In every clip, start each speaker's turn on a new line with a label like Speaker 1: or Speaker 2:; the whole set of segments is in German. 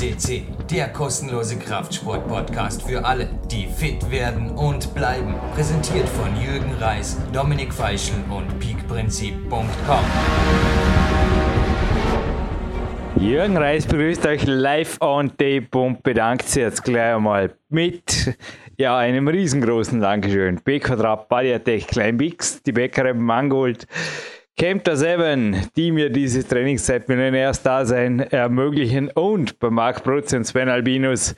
Speaker 1: FCC, der kostenlose Kraftsport-Podcast für alle, die fit werden und bleiben. Präsentiert von Jürgen Reis, Dominik Feischl und peakprinzip.com.
Speaker 2: Jürgen Reis begrüßt euch live on tape und bedankt sich jetzt gleich einmal mit ja, einem riesengroßen Dankeschön. B Quadrat, Paliatech, Kleinbix, die Bäckerin Mangold, Camper 7, die mir diese Trainingszeit mit einem Erstdasein ermöglichen und bei Marc Brutz und Sven Albinus,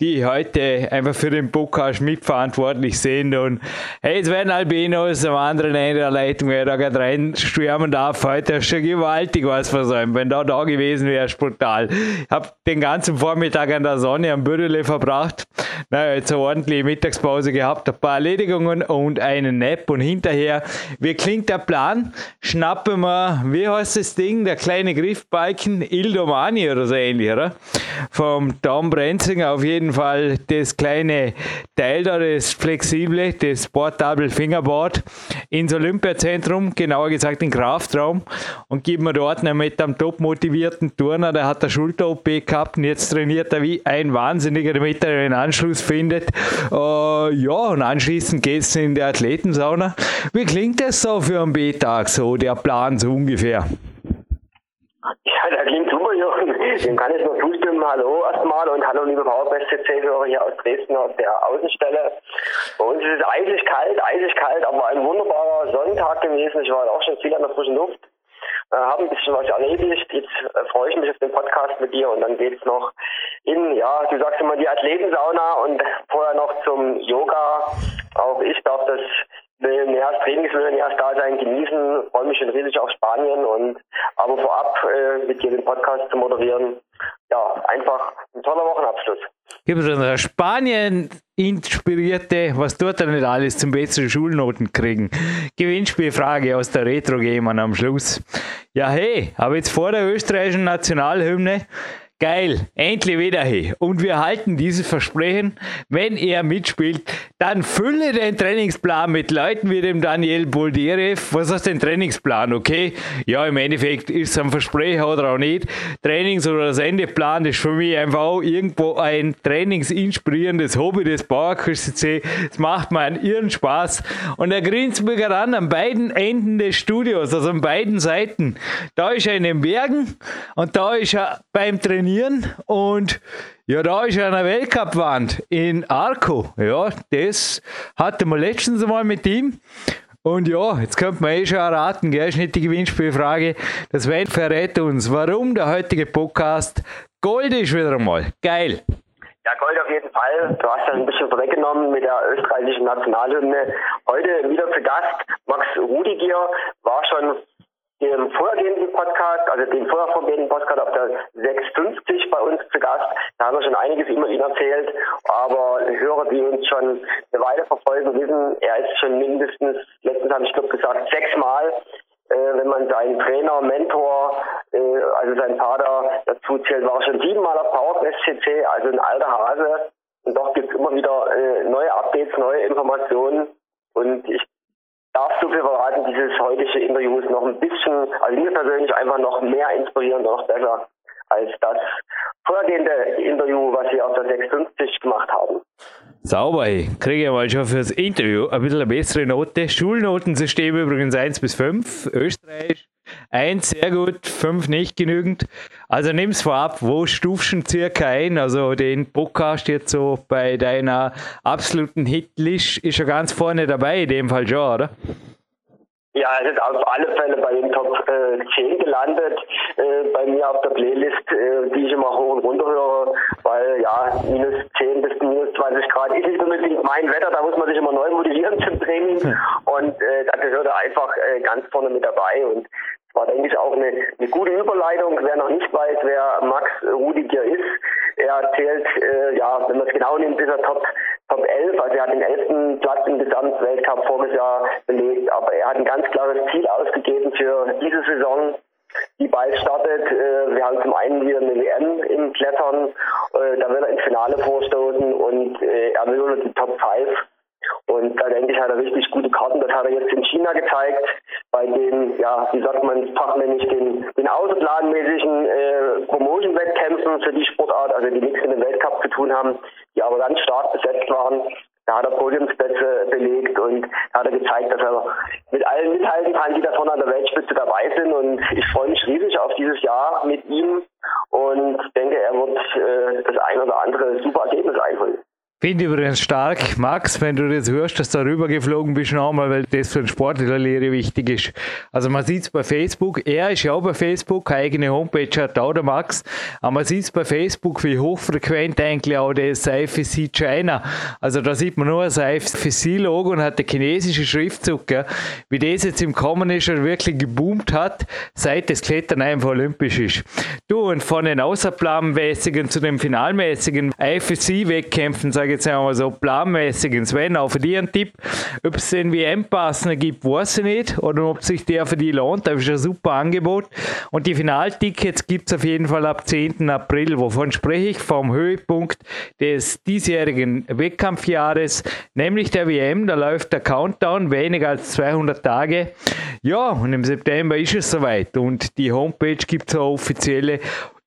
Speaker 2: die heute einfach für den Podcast mitverantwortlich sind und hey Sven Albinus am anderen Ende der Leitung, wer da gerade reinstürmen darf, heute ist schon gewaltig was versäumt. Wenn da da gewesen wäre, ist brutal. Ich habe den ganzen Vormittag an der Sonne am Bürdele verbracht, naja, jetzt eine ordentliche Mittagspause gehabt, ein paar Erledigungen und einen Nap und hinterher, wie klingt der Plan? Schnappen wir, wie heißt das Ding, der kleine Griffbalken, Ildomani oder so ähnlich, oder? Vom Tom Brenzinger auf jeden Fall das kleine Teil da, das flexible, das Portable Fingerboard ins Olympiazentrum, genauer gesagt in Kraftraum und geben wir dort mit einem top motivierten Turner, der hat der Schulter-OP gehabt und jetzt trainiert er wie ein Wahnsinniger, damit er einen Anschluss findet. Äh, ja, und anschließend geht es in die Athletensauna. Wie klingt das so für einen B-Tag, so der Plan so ungefähr?
Speaker 3: Ja, das klingt super, Jürgen. Dem kann ich nur zustimmen. Hallo erstmal und hallo liebe PowerQuest CC-Hörer hier aus Dresden aus der Außenstelle. Bei uns ist es eisig kalt, eisig kalt, aber ein wunderbarer Sonntag gewesen. Ich war auch schon viel an der frischen Luft. Äh, habe ein bisschen was erledigt. Jetzt äh, freue ich mich auf den Podcast mit dir und dann geht es noch in, ja, du sagst immer die Athletensauna und vorher noch zum Yoga. Auch ich darf das Millionärs, Trainingsmillionärs-Dasein genießen, freue mich schon riesig auf Spanien und aber vorab äh, mit dir den Podcast zu moderieren, ja, einfach ein toller Wochenabschluss.
Speaker 2: Gibt es eine Spanien inspirierte, was dort dann nicht alles zum besseren Schulnoten kriegen? Gewinnspielfrage aus der Retro Gamer am Schluss. Ja, hey, aber jetzt vor der österreichischen Nationalhymne Geil, endlich wieder hier. Und wir halten dieses Versprechen, wenn er mitspielt, dann fülle den Trainingsplan mit Leuten wie dem Daniel Bolderev. Was ist denn Trainingsplan, okay? Ja, im Endeffekt ist es ein Versprechen oder auch nicht. Trainings- oder das Endeplan ist für mich einfach auch irgendwo ein trainingsinspirierendes Hobby des Bauerkurs CC. Es macht mir einen irren Spaß. Und er grinst mir gerade an beiden Enden des Studios, also an beiden Seiten. Da ist er in den Bergen und da ist er beim Trainieren trainieren und ja, da ist eine Weltcup-Wand in Arco. Ja, das hatten wir letztens mal mit ihm. Und ja, jetzt könnte man eh schon erraten, gell, ist nicht die Gewinnspielfrage. Das Welt verrät uns, warum der heutige Podcast Gold ist wieder einmal. Geil.
Speaker 3: Ja, Gold auf jeden Fall. Du hast das ein bisschen vorweggenommen mit der österreichischen Nationalhymne. Heute wieder zu Gast. Max Rudigier war schon dem vorhergehenden Podcast, also den vorher vorgehenden Podcast auf der 650 bei uns zu Gast. Da haben wir schon einiges über ihn erzählt, aber Hörer, die uns schon eine Weile verfolgen, wissen, er ist schon mindestens, letztens habe ich glaube gesagt, sechsmal, äh, wenn man seinen Trainer, Mentor, äh, also seinen Vater dazu zählt, war schon siebenmal auf PowerQuest CC, also ein alter Hase. Und doch gibt es immer wieder äh, neue Updates, neue Informationen. Und ich darf so viel verraten, dieses heutige Interview ist noch ein bisschen, also mir persönlich einfach noch mehr inspirierend, noch besser als das vorhergehende Interview, was wir auf der 650 gemacht haben.
Speaker 2: Sauber, ey. Kriege ich mal schon fürs Interview ein bisschen eine bessere Note. Schulnotensystem übrigens 1 bis 5, Österreich Eins sehr gut, fünf nicht genügend. Also nimm es vorab, wo stufst du circa ein? Also den Podcast jetzt so bei deiner absoluten Hitlist ist er ganz vorne dabei, in dem Fall schon, oder?
Speaker 3: Ja, es ist auf alle Fälle bei den Top äh, 10 gelandet, äh, bei mir auf der Playlist, äh, die ich immer hoch und runter höre, weil ja, minus 10 bis minus 20 Grad ist nicht unbedingt mein Wetter, da muss man sich immer neu motivieren zum Training und äh, da gehört er einfach äh, ganz vorne mit dabei. Und war, denke ich, auch eine, eine gute Überleitung. Wer noch nicht weiß, wer Max Rudiger ist, er zählt, äh, ja, wenn man es genau nimmt, ist er Top, Top 11. Also er hat den 11. Platz im Gesamtweltcup voriges Jahr belegt. Aber er hat ein ganz klares Ziel ausgegeben für diese Saison die bald startet. Äh, wir haben zum einen wieder eine WM im Klettern, äh, da will er ins Finale vorstoßen und äh, er will nur die Top 5 Und da denke ich, hat er richtig gute Karten. Das hat er jetzt in China gezeigt, bei den, ja, wie sagt man fachmännisch, den, den außerplanmäßigen äh, Promotion-Wettkämpfen für die Sportart, also die nichts mit dem Weltcup zu tun haben, die aber ganz stark besetzt waren. Da hat er Podiumsplätze belegt und da hat er gezeigt, dass er mit allen mithalten kann, die da vorne an der Weltspitze dabei sind. Und ich freue mich riesig auf dieses Jahr mit ihm und denke, er wird äh, das ein oder andere super Ergebnis einholen.
Speaker 2: Finde übrigens stark, Max, wenn du das hörst, dass du darüber geflogen bist, nochmal, weil das für einen Sportler Lehre wichtig ist. Also man sieht es bei Facebook, er ist ja auch bei Facebook, eine eigene Homepage hat auch der Max, aber man sieht es bei Facebook, wie hochfrequent eigentlich auch das IFSC China. Also da sieht man nur das IFSC-Logo und hat der chinesische Schriftzug, ja. wie das jetzt im Kommen ist und wirklich geboomt hat, seit das Klettern einfach olympisch ist. Du, und von den außerplanmäßigen zu den finalmäßigen IFSC-Wettkämpfen, sage jetzt einmal so planmäßig ins Sven, auch für dich ein Tipp. Ob es den WM-Passner gibt, weiß ich nicht. Oder ob sich der für die lohnt. Das ist ein super Angebot. Und die Finaltickets gibt es auf jeden Fall ab 10. April. Wovon spreche ich? Vom Höhepunkt des diesjährigen Wettkampfjahres, nämlich der WM. Da läuft der Countdown, weniger als 200 Tage. Ja, und im September ist es soweit. Und die Homepage gibt es eine offizielle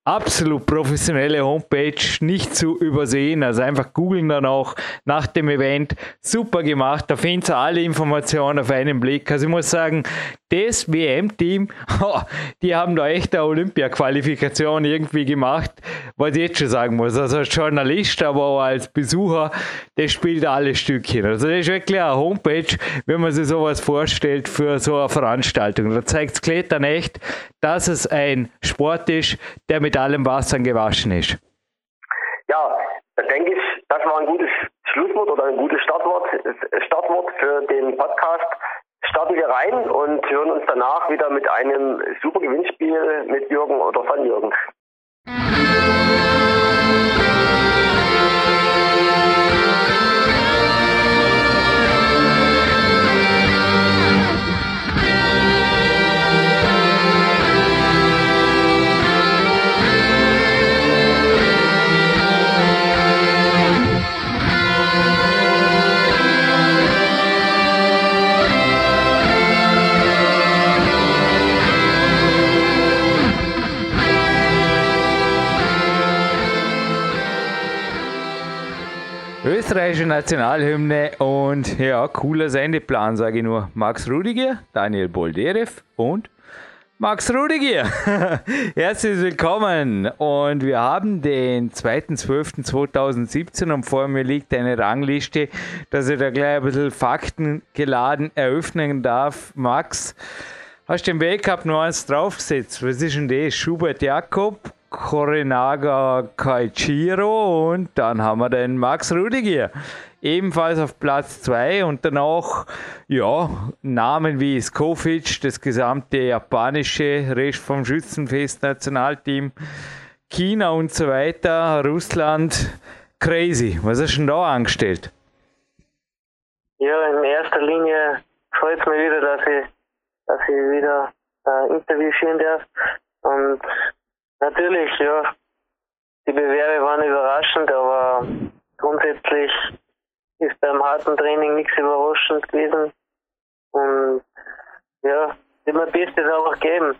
Speaker 2: absolut professionelle Homepage, nicht zu übersehen. Also einfach googeln dann auch nach dem Event. Super gemacht. Da finden Sie alle Informationen auf einen Blick. Also ich muss sagen, das WM-Team, die haben da echt eine Olympia-Qualifikation irgendwie gemacht, was ich jetzt schon sagen muss. Also als Journalist, aber auch als Besucher, das spielt alle Stückchen. Also das ist wirklich eine Homepage, wenn man sich sowas vorstellt für so eine Veranstaltung. Da zeigt das Klettern echt, dass es ein Sport ist, der mit allem Wasser gewaschen ist.
Speaker 3: Ja, denke ich, das war ein gutes Schlusswort oder ein gutes Startwort, Startwort für den Podcast starten wir rein und hören uns danach wieder mit einem super Gewinnspiel mit Jürgen oder von Jürgen.
Speaker 2: Österreichische Nationalhymne und ja, cooler Sendeplan, sage ich nur. Max Rudiger, Daniel Bolderev und Max Rudiger. Herzlich willkommen und wir haben den 2.12.2017 und vor mir liegt eine Rangliste, dass ich da gleich ein bisschen faktengeladen eröffnen darf. Max, hast du den Weltcup noch eins draufgesetzt? Was ist denn das? Schubert Jakob, Korenaga Kaichiro und dann haben wir den Max Rudiger. Ebenfalls auf Platz 2 und danach, ja, Namen wie Skofic, das gesamte japanische Rest vom Schützenfest Nationalteam, China und so weiter, Russland, crazy. Was hast du denn da angestellt?
Speaker 4: Ja, in erster Linie freut es mich wieder, dass ich, dass ich wieder äh, Interview führen darf. Und Natürlich, ja. Die Bewerbe waren überraschend, aber grundsätzlich ist beim harten Training nichts überraschend gewesen. Und ja, immer Bestes einfach geben.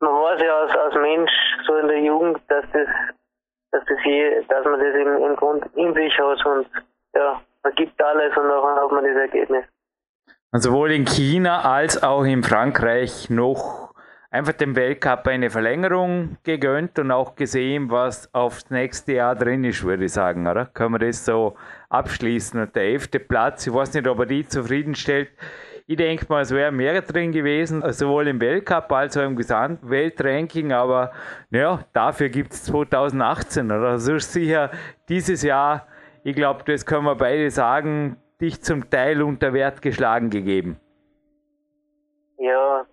Speaker 4: Man weiß ja als, als Mensch, so in der Jugend, dass das, dass das je, dass man das im, im Grund in sich hat und ja, man gibt alles und dann hat man das Ergebnis.
Speaker 2: Also sowohl in China als auch in Frankreich noch einfach dem Weltcup eine Verlängerung gegönnt und auch gesehen, was aufs nächste Jahr drin ist, würde ich sagen, oder? Können wir das so abschließen? Und der elfte Platz, ich weiß nicht, ob er die zufriedenstellt. Ich denke mal, es wäre mehr drin gewesen, sowohl im Weltcup als auch im Gesamtweltranking, aber ja, dafür gibt es 2018, oder? Also ist sicher dieses Jahr, ich glaube, das können wir beide sagen, dich zum Teil unter Wert geschlagen gegeben.
Speaker 4: Ja,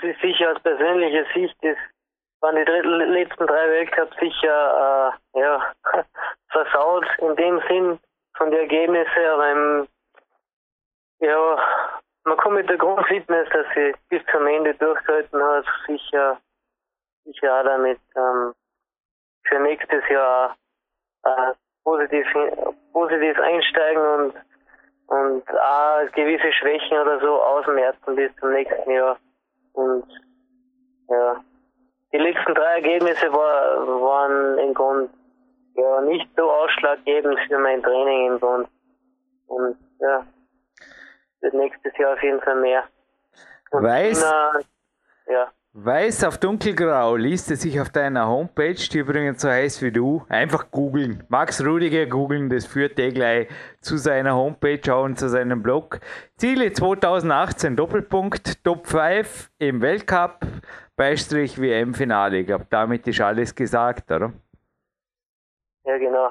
Speaker 4: sicher aus persönlicher Sicht ist, waren die letzten drei Weltcups sicher äh, ja, versaut in dem Sinn von den Ergebnissen, aber im, ja, man kommt mit der Grundfitness, dass sie bis zum Ende durchgehalten hat, sicher, sicher auch damit ähm, für nächstes Jahr äh, positiv, positiv einsteigen und und auch gewisse Schwächen oder so ausmerzen bis zum nächsten Jahr. Und ja, die letzten drei Ergebnisse war, waren im Grunde ja, nicht so ausschlaggebend für mein Training im Grunde. Und ja, wird nächstes Jahr auf jeden Fall mehr.
Speaker 2: Und Weiß, ja. Weiß auf dunkelgrau liest es sich auf deiner Homepage, die übrigens so heißt wie du. Einfach googeln. Max Rudiger googeln, das führt dir gleich zu seiner Homepage und zu seinem Blog. Ziele 2018 Doppelpunkt, Top 5 im Weltcup, Beistrich WM-Finale. Ich glaube, damit ist alles gesagt, oder?
Speaker 4: Ja, genau.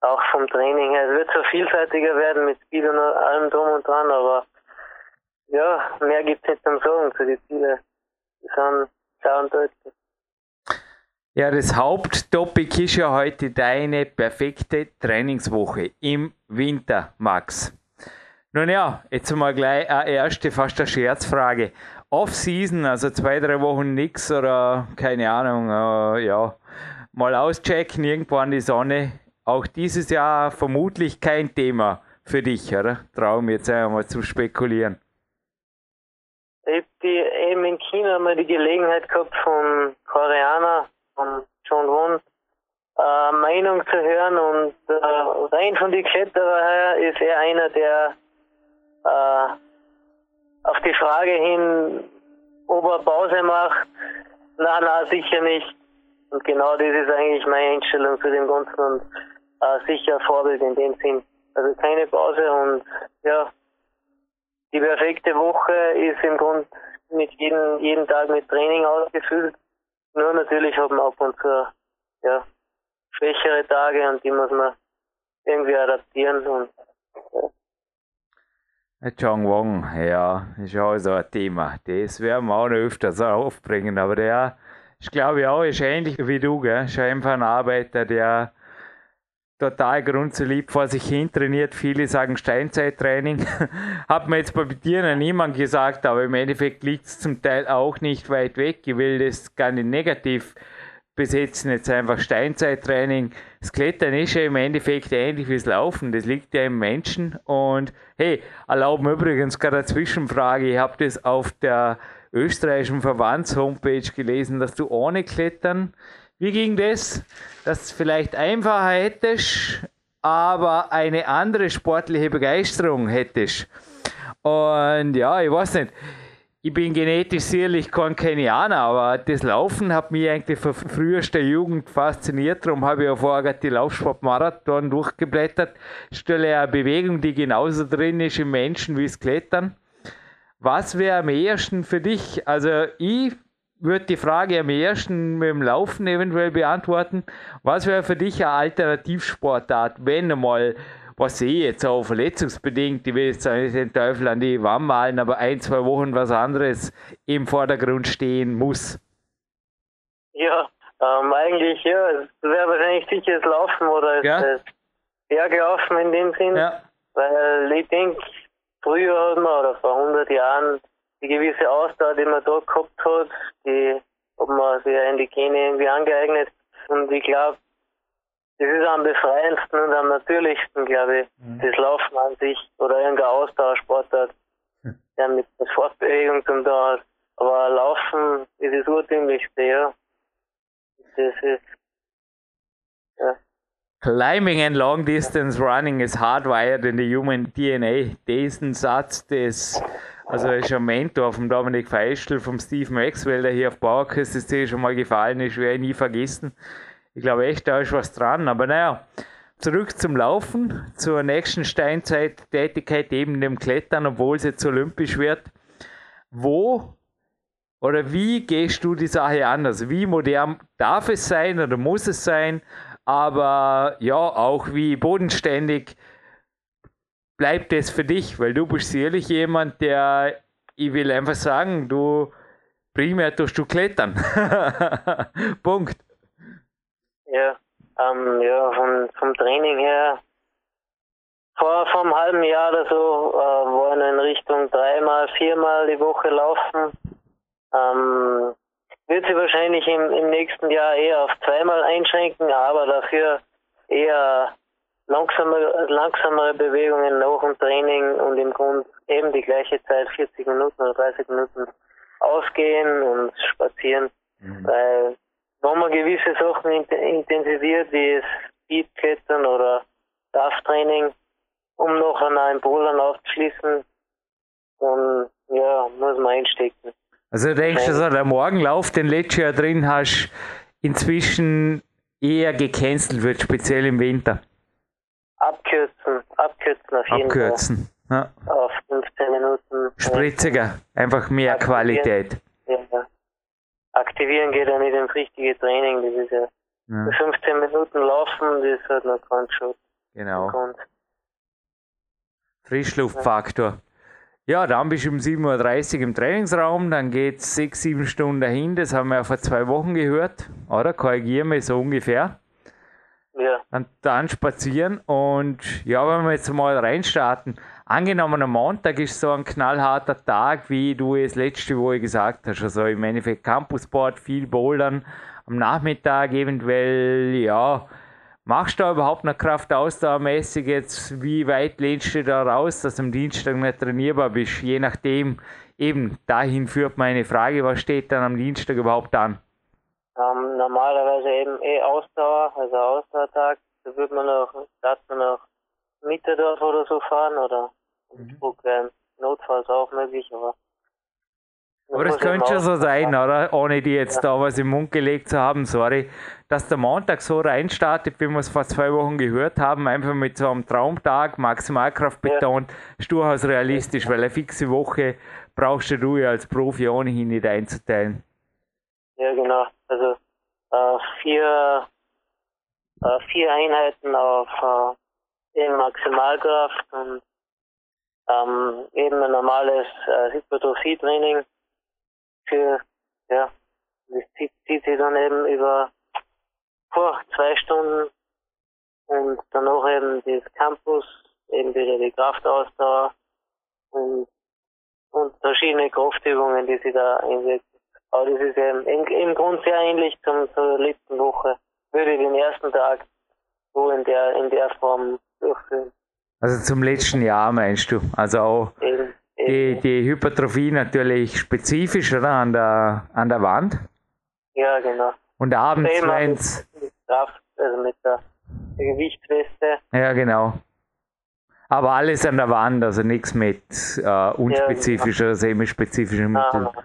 Speaker 4: Auch vom Training her. Es wird so vielseitiger werden mit Speed und allem drum und dran, aber ja, mehr gibt es nicht zum Sagen zu den Zielen sind sehr deutlich.
Speaker 2: Ja, das Haupttopic ist ja heute deine perfekte Trainingswoche im Winter, Max. Nun ja, jetzt mal gleich eine erste, fast eine Scherzfrage. Off-Season, also zwei, drei Wochen nix oder keine Ahnung, äh, ja, mal auschecken, irgendwo an die Sonne. Auch dieses Jahr vermutlich kein Thema für dich, oder? Traum jetzt einmal zu spekulieren.
Speaker 4: Ich habe die China mal die Gelegenheit gehabt, vom Koreaner, von John Won, äh, Meinung zu hören und äh, rein von den Kletterer her ist er einer, der äh, auf die Frage hin, ob er Pause macht, na, na, sicher nicht. Und genau das ist eigentlich meine Einstellung zu dem Ganzen und äh, sicher Vorbild in dem Sinn. Also keine Pause und ja, die perfekte Woche ist im Grunde mit jedem, jeden Tag mit Training ausgefüllt. Nur natürlich hat man ab und zu ja, schwächere Tage und die muss man irgendwie adaptieren. Und,
Speaker 2: ja. Chong Wong, ja, ist auch so ein Thema. Das werden wir auch noch öfters aufbringen, aber der ich glaube auch, ist ähnlich wie du, gell? Ist einfach ein Arbeiter, der total grundsolid vor sich hin trainiert. Viele sagen Steinzeittraining. Hat mir jetzt bei dir noch niemand gesagt, aber im Endeffekt liegt es zum Teil auch nicht weit weg. Ich will das gar nicht negativ besetzen, jetzt einfach Steinzeittraining. Das Klettern ist ja im Endeffekt ähnlich wie das Laufen. Das liegt ja im Menschen. Und hey, erlauben übrigens gerade eine Zwischenfrage. Ich habe das auf der österreichischen Verbands-Homepage gelesen, dass du ohne Klettern wie ging das? Dass du vielleicht einfacher hättest, aber eine andere sportliche Begeisterung hättest. Und ja, ich weiß nicht. Ich bin genetisch sicherlich kein Kenianer, aber das Laufen hat mich eigentlich von frühester Jugend fasziniert. Darum habe ich auch vorher die Laufsportmarathon durchgeblättert. Stelle eine Bewegung, die genauso drin ist im Menschen wie das Klettern. Was wäre am ehesten für dich? Also ich würde die Frage am ersten mit dem Laufen eventuell beantworten. Was wäre für dich eine Alternativsportart, wenn mal, was sehe ich jetzt auch verletzungsbedingt, ich will jetzt nicht den Teufel an die Wand malen, aber ein, zwei Wochen was anderes im Vordergrund stehen muss?
Speaker 4: Ja, ähm, eigentlich ja, es wäre wahrscheinlich sicher das Laufen oder ja? das Berglaufen in dem Sinn, ja. weil ich denke, früher hat man oder vor 100 Jahren die gewisse Ausdauer, die man da gehabt hat, die hat man sich in die Gene irgendwie angeeignet. Und ich glaube, das ist am befreiendsten und am natürlichsten, glaube ich, mhm. das Laufen an sich oder irgendein Ausdauersportart, mhm. der mit der Fortbewegung zum da hat. Aber Laufen ist das Urtümlichste, ja. Das ist,
Speaker 2: ja. Climbing and long distance running is hardwired in the human DNA. Diesen Satz des also er ist ein Mentor vom Dominik Feischl, vom Steve Maxwell, der hier auf Bauerküste ist schon mal gefallen ist, werde ich nie vergessen. Ich glaube echt, da ist was dran. Aber naja, zurück zum Laufen, zur nächsten Steinzeit-Tätigkeit, eben dem Klettern, obwohl es jetzt olympisch wird. Wo oder wie gehst du die Sache an? Also wie modern darf es sein oder muss es sein? Aber ja, auch wie bodenständig bleibt es für dich? Weil du bist sicherlich jemand, der, ich will einfach sagen, du primär tust du klettern. Punkt.
Speaker 4: Ja, ähm, ja vom, vom Training her, vor, vor einem halben Jahr oder so, äh, wollen in Richtung dreimal, viermal die Woche laufen. Ähm, wird sie wahrscheinlich im, im nächsten Jahr eher auf zweimal einschränken, aber dafür eher langsamere, langsamere Bewegungen nach dem Training und im Grund eben die gleiche Zeit, 40 Minuten oder 30 Minuten ausgehen und spazieren. Mhm. Weil wenn man gewisse Sachen intensiviert, wie es Speedklettern oder DAF-Training, um nachher einen Bouldern aufzuschließen, dann ja, muss man einstecken.
Speaker 2: Also denkst du, also der Morgenlauf, den letztes Jahr drin hast, inzwischen eher gecancelt wird, speziell im Winter?
Speaker 4: Abkürzen, auf jeden
Speaker 2: abkürzen. Fall.
Speaker 4: Ja. Auf 15 Minuten.
Speaker 2: Spritziger, einfach mehr Qualität.
Speaker 4: Ja, ja. Aktivieren geht ja nicht ins richtige Training, das ist ja, ja. 15 Minuten laufen, das hat noch keinen Schutz.
Speaker 2: Genau. Frischluftfaktor. Ja, dann bist du um 7.30 Uhr im Trainingsraum, dann geht es 6, 7 Stunden dahin, das haben wir ja vor zwei Wochen gehört, oder? Korrigieren wir so ungefähr.
Speaker 4: Ja.
Speaker 2: Und dann spazieren und ja, wenn wir jetzt mal reinstarten, angenommen am Montag ist so ein knallharter Tag, wie du es letzte Woche gesagt hast, also im Endeffekt Campussport, viel Bouldern, am Nachmittag eventuell, ja, Machst du da überhaupt noch kraftausdauermäßig jetzt? Wie weit lehnst du da raus, dass du am Dienstag nicht trainierbar bist? Je nachdem, eben dahin führt meine Frage, was steht dann am Dienstag überhaupt an?
Speaker 4: Ähm, normalerweise eben eh Ausdauer, also Ausdauertag. Da würde man noch, darf man noch Mitterdorf oder so fahren oder mhm. notfalls auch möglich, aber
Speaker 2: aber das könnte schon so sein, oder? Ohne die jetzt ja. da was im Mund gelegt zu haben, sorry. Dass der Montag so reinstartet, wie wir es vor zwei Wochen gehört haben, einfach mit so einem Traumtag, Maximalkraft betont, ja. ist durchaus realistisch, weil eine fixe Woche brauchst du ja als Profi ohnehin nicht einzuteilen.
Speaker 4: Ja, genau. Also äh, vier, äh, vier Einheiten auf äh, eben Maximalkraft und ähm, eben ein normales äh, Hypertrophie-Training für, ja, das zieht, zieht sich dann eben über vor zwei Stunden und danach eben das Campus, eben wieder die Kraftausdauer und, und verschiedene Kraftübungen, die sie da einsetzen. Aber das ist eben im, im Grund sehr ähnlich zum, zur letzten Woche. Würde ich den ersten Tag so in der, in der Form durchführen.
Speaker 2: Also zum letzten Jahr meinst du? Also auch eben die, die Hypertrophie natürlich spezifisch oder, an, der, an der Wand.
Speaker 4: Ja, genau.
Speaker 2: Und abends, wenn es.
Speaker 4: Kraft, also mit der, der Gewichtsweste.
Speaker 2: Ja, genau. Aber alles an der Wand, also nichts mit äh, unspezifischer ja, genau. semispezifischen Mitteln. Ah.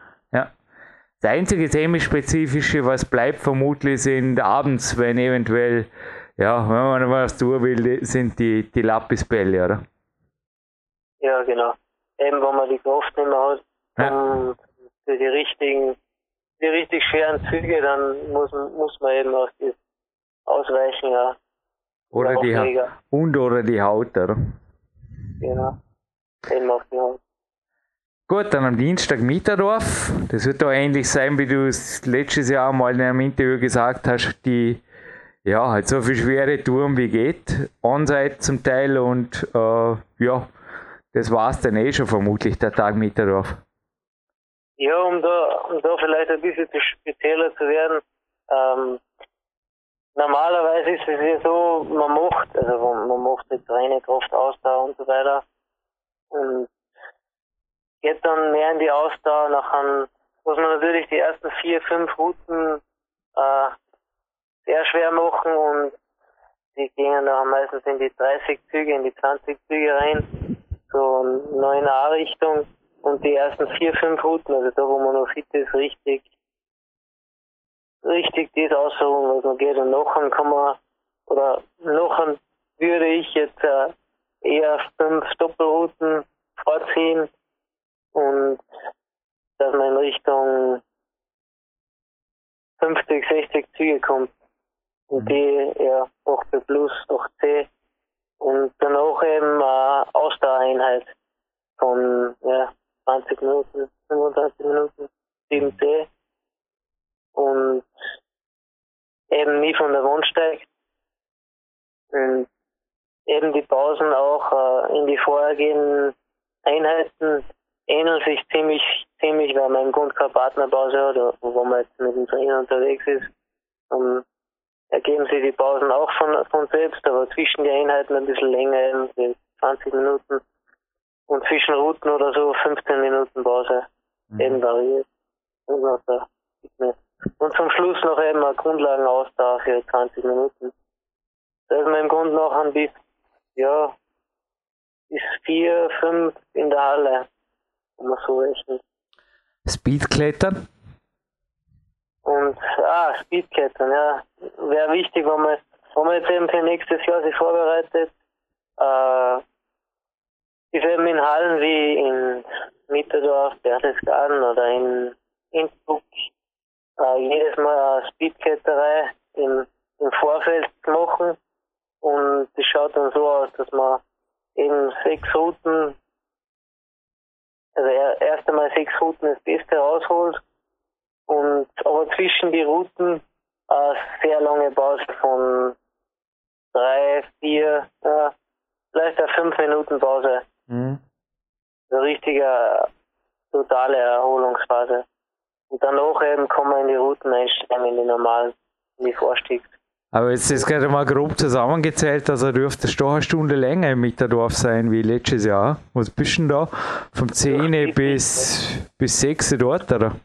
Speaker 2: Das einzige semispezifische, was bleibt vermutlich, sind abends, wenn eventuell, ja, wenn man was tun will, sind die, die Lapisbälle, oder?
Speaker 4: Ja, genau eben wenn man die Kraft nicht mehr hat, ja. für die richtigen, die richtig schweren Züge, dann muss, muss man eben auf das ausweichen, ja.
Speaker 2: Oder die Haut. Und oder die Haut, oder?
Speaker 4: Genau. Eben auf die Haut.
Speaker 2: Gut, dann am Dienstag Mitterdorf. Das wird da ähnlich sein, wie du es letztes Jahr mal in einem Interview gesagt hast, die ja, halt so viel schwere Touren wie geht. On-Site zum Teil und äh, ja, das war es dann eh schon vermutlich, der Tag Mitterdorf.
Speaker 4: Ja, um da, um da vielleicht ein bisschen spezieller zu werden, ähm, normalerweise ist es ja so, man macht, also man macht jetzt reine Kraft, Ausdauer und so weiter und geht dann mehr in die Ausdauer, nachher muss man natürlich die ersten vier, fünf Routen äh, sehr schwer machen und die gehen dann meistens in die 30 Züge, in die 20 Züge rein so 9a Richtung und die ersten vier, fünf Routen, also da wo man noch fit ist, richtig, richtig das aussuchen, was man geht. Und nachher kann man, oder nachher würde ich jetzt äh, eher fünf Doppelrouten vorziehen und dass man in Richtung 50, 60 Züge kommt. Und mhm. die, ja, 8B plus, 8C und danach eben eine Ausdauereinheit von ja, 20 Minuten, 25 Minuten, 7C. Und eben nie von der Wand steigt. Und eben die Pausen auch äh, in die vorhergehenden Einheiten ähneln sich ziemlich, ziemlich, weil man im Grund keine Partnerpause hat, wo man jetzt mit dem Trainer unterwegs ist. Um ergeben sich die Pausen auch von, von selbst, aber zwischen die Einheiten ein bisschen länger, eben 20 Minuten. Und zwischen Routen oder so 15 Minuten Pause. Mhm. Eben variiert. Und zum Schluss noch eben eine Grundlagenausdauer für 20 Minuten. Da ist man im Grunde noch ein bisschen, ja, bis vier, fünf in der Halle, man so rechnet.
Speaker 2: Speedklettern?
Speaker 4: Und, ah, Speedklettern, ja. Wäre wichtig, wenn man, wenn man jetzt eben für nächstes Jahr sich vorbereitet, äh, ist eben in Hallen wie in Mitterdorf, Berchtesgaden oder in Innsbruck äh, jedes Mal eine Speedkletterei im, im Vorfeld machen. Und das schaut dann so aus, dass man eben sechs Routen, also erst einmal sechs Routen das Beste rausholt und aber zwischen die Routen eine sehr lange Pause von drei, vier, äh, vielleicht eine fünf Minuten Pause. Mhm. Eine richtige totale Erholungsphase. Und danach eben kann man in die Routen einsteigen, in die normalen, in die Vorstiegs.
Speaker 2: Aber jetzt ist gerade mal grob zusammengezählt, also dürfte es doch eine Stunde länger im Mitterdorf sein wie letztes Jahr. Was bist du denn da? Vom 10 bis, bis 6 dort, oder?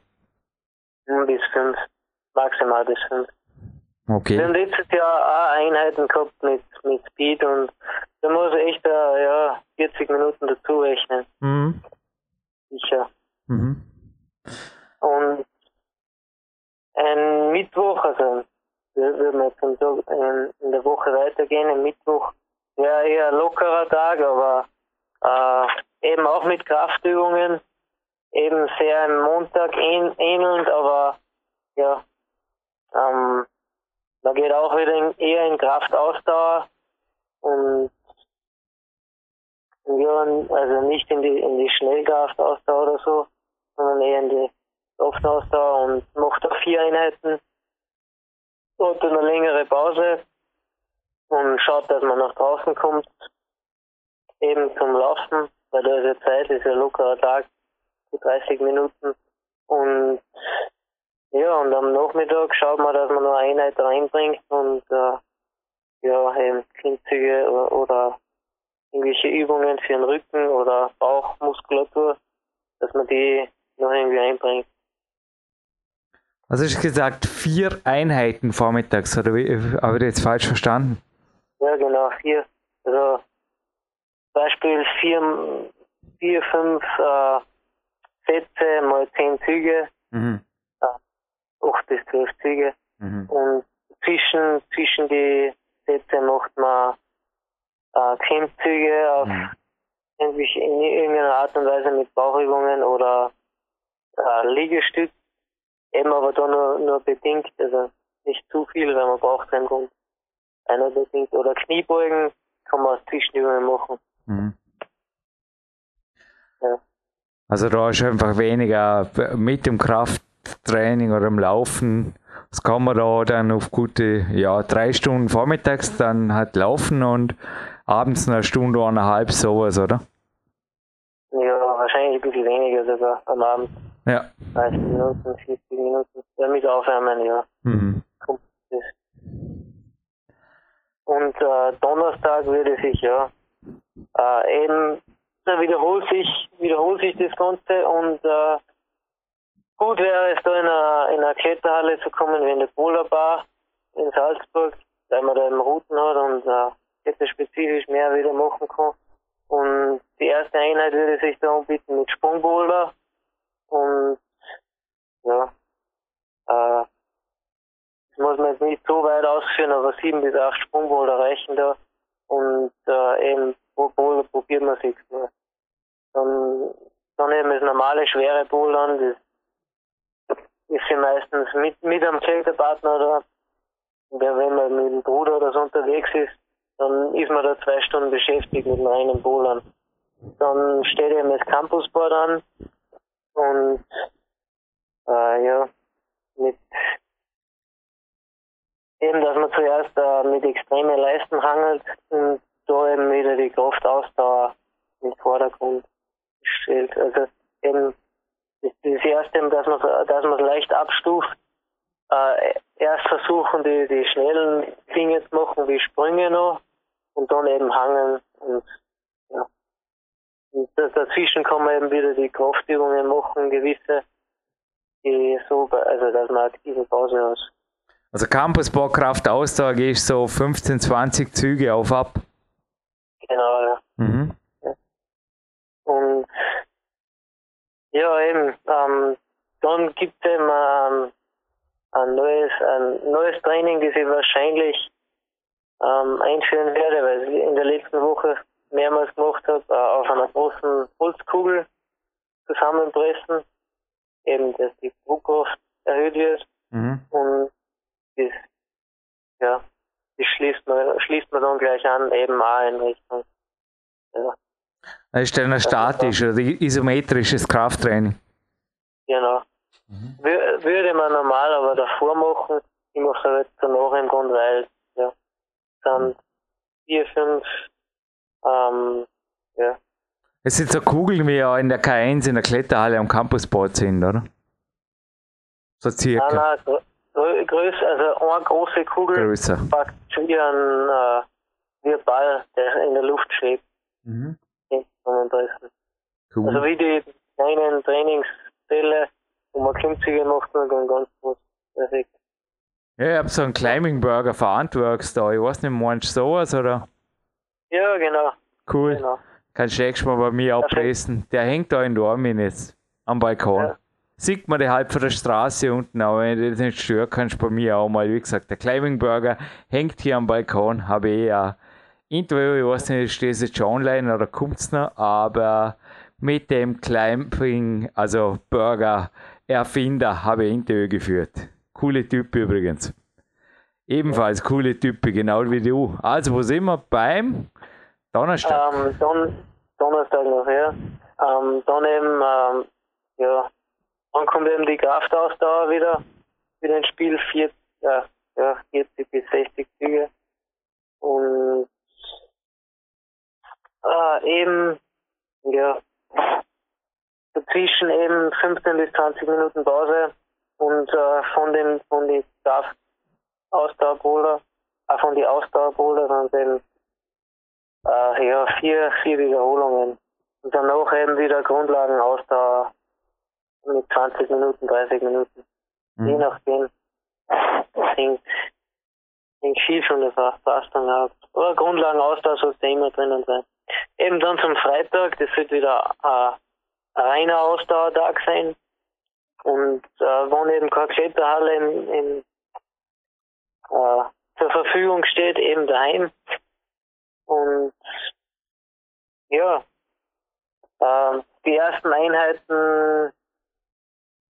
Speaker 4: Bis 5. Maximal bis 5.
Speaker 2: Okay.
Speaker 4: Wir haben letztes Jahr auch Einheiten gehabt mit, mit Speed und da muss ich echt uh, ja, 40 Minuten dazu rechnen. Mhm. Sicher. Mhm. Und ein Mittwoch, also wir würden jetzt in der Woche weitergehen, am Mittwoch. Wäre eher ein lockerer Tag, aber äh, eben auch mit Kraftübungen, eben sehr am Montag ähnelnd, aber ja, ähm, da geht auch wieder in, eher in Kraftausdauer und ja, also nicht in die in die Schnellkraftausdauer oder so, sondern eher in die Kraftausdauer und macht auch vier Einheiten und eine längere Pause und schaut, dass man nach draußen kommt, eben zum Laufen, weil da ist ja Zeit, ist ja lockerer Tag, für 30 Minuten und ja, und am Nachmittag schaut man, dass man noch eine Einheit reinbringt und äh, ja, eben Klimmzüge oder, oder irgendwelche Übungen für den Rücken oder Bauchmuskulatur, dass man die noch irgendwie einbringt.
Speaker 2: Also ich gesagt, vier Einheiten vormittags, oder habe ich jetzt falsch verstanden?
Speaker 4: Ja, genau, vier. Also Beispiel vier, vier fünf äh, Sätze mal zehn Züge. Mhm. 8 bis 12 Züge. Mhm. Und zwischen, zwischen die Sätze macht man äh, Klimmzüge auf mhm. in irgendeiner Art und Weise mit Bauchübungen oder äh, Liegestütz. Eben aber da nur, nur bedingt, also nicht zu viel, wenn man braucht einen Grund. Einer bedingt. Oder Kniebeugen kann man als Zwischenübungen machen. Mhm.
Speaker 2: Ja. Also da ist einfach weniger mit dem Kraft Training oder im Laufen. Das kann man da dann auf gute, ja, drei Stunden vormittags dann halt laufen und abends eine Stunde, eineinhalb sowas, oder?
Speaker 4: Sogar am Abend.
Speaker 2: Ja.
Speaker 4: 30 Minuten, 40 Minuten. Ja, mit Aufwärmen, ja. Mhm. Und äh, Donnerstag würde sich, ja, äh, eben, da wiederholt sich, wiederholt sich das Ganze und äh, Gut wäre es da in einer, in einer Kletterhalle zu kommen, wie in der Polar Bar in Salzburg, weil man da eben Routen hat und äh, kletterspezifisch mehr wieder machen kann. Und die erste Einheit würde sich da anbieten mit Sprungboulder und ja, äh, das muss man jetzt nicht so weit ausführen, aber sieben bis acht Sprungboulder reichen da und äh, eben Boulder probiert man sich mal. Dann, dann eben das normale schwere Bouldern, das ist sie meistens mit, mit einem Kältepartner oder wenn man mit dem Bruder oder so unterwegs ist, dann ist man da zwei Stunden beschäftigt mit einem reinen Bowlern. Dann steht eben das Campusboard an und äh, ja, mit eben, dass man zuerst äh, mit extremen Leisten hangelt und da eben wieder die Kraftausdauer im Vordergrund stellt. Also eben das erste, dass man dass man leicht abstuft. Äh, erst versuchen, die, die schnellen Dinge zu machen, wie Sprünge noch und dann eben hangen und. Und dazwischen kann man eben wieder die Kraftübungen machen, gewisse, die so, also dass man aktive Pause hat.
Speaker 2: Also Campusbau Kraft Ausdauer gehst so 15, 20 Züge auf ab.
Speaker 4: Genau, ja.
Speaker 2: Mhm.
Speaker 4: Und ja, eben, ähm, dann gibt es eben ähm, ein, neues, ein neues Training, das ich wahrscheinlich ähm, einführen werde, weil in der letzten Woche mehrmals gemacht habe, äh, auf einer großen Holzkugel zusammenpressen, eben dass die Druckkraft erhöht wird
Speaker 2: Mhm.
Speaker 4: und das, ja, das schließt man, schließt man dann gleich an, eben auch in Richtung, ja,
Speaker 2: Das ist dann ein statisch oder isometrisches Krafttraining.
Speaker 4: genau. Wür- Würde man normal aber davor machen, ich mache es jetzt danach im Grund, weil, ja, es sind vier, fünf, ähm, ja,
Speaker 2: Es sind so Kugeln wie ja in der K1 in der Kletterhalle am Campusbad sind, oder? So
Speaker 4: nein,
Speaker 2: circa.
Speaker 4: nein, grö- grö- größer, also eine große Kugel,
Speaker 2: Größer.
Speaker 4: praktisch wie ein, äh, wie ein Ball, der in der Luft schwebt,
Speaker 2: Mhm. Cool.
Speaker 4: Also wie die kleinen Trainingsbälle, wo man Klimmzüge macht, nur ganz, ganz gut. Perfekt.
Speaker 2: Ja, ich hab so einen Climbing Burger von Antworks da. Ich weiß nicht, meinst du sowas oder?
Speaker 4: Ja, genau,
Speaker 2: Cool.
Speaker 4: genau.
Speaker 2: Kannst du nächstes Mal bei mir
Speaker 4: Perfekt.
Speaker 2: abpressen. Der hängt da in Dormin jetzt. Am Balkon.
Speaker 4: Ja.
Speaker 2: Sieht man den halb von der Straße unten, aber wenn du das nicht stört, kannst du bei mir auch mal, wie gesagt, der Climbing Burger hängt hier am Balkon, habe ich ja Interview, ich weiß nicht, steht es jetzt schon online oder kommt es noch, aber mit dem Climbing, also Burger Erfinder, habe ich Interview geführt. Coole Typ übrigens. Ebenfalls coole Type, genau wie du. Also, wo sind wir? Beim Donnerstag.
Speaker 4: Ähm, dann Donnerstag noch, ja. Ähm, dann eben, ähm, ja, dann kommt eben die Kraftausdauer wieder, wieder ins Spiel, vier, ja, ja, 40 bis 60 Züge. Und äh, eben, ja, dazwischen eben 15 bis 20 Minuten Pause und äh, von den von den Ausdauerboulder, äh, von den Ausdauerboulder dann eben äh, ja, vier, vier Wiederholungen. Und danach eben wieder Grundlagenausdauer mit 20 Minuten, 30 Minuten. Je
Speaker 2: Mhm.
Speaker 4: nachdem. Das hängt, hängt viel von der Belastung ab. Aber Grundlagenausdauer sollte immer drinnen sein. Eben dann zum Freitag, das wird wieder äh, ein reiner Ausdauertag sein. Und äh, wenn eben keine Kletterhalle in, in, äh, zur Verfügung steht, eben daheim. Und ja, äh, die ersten Einheiten,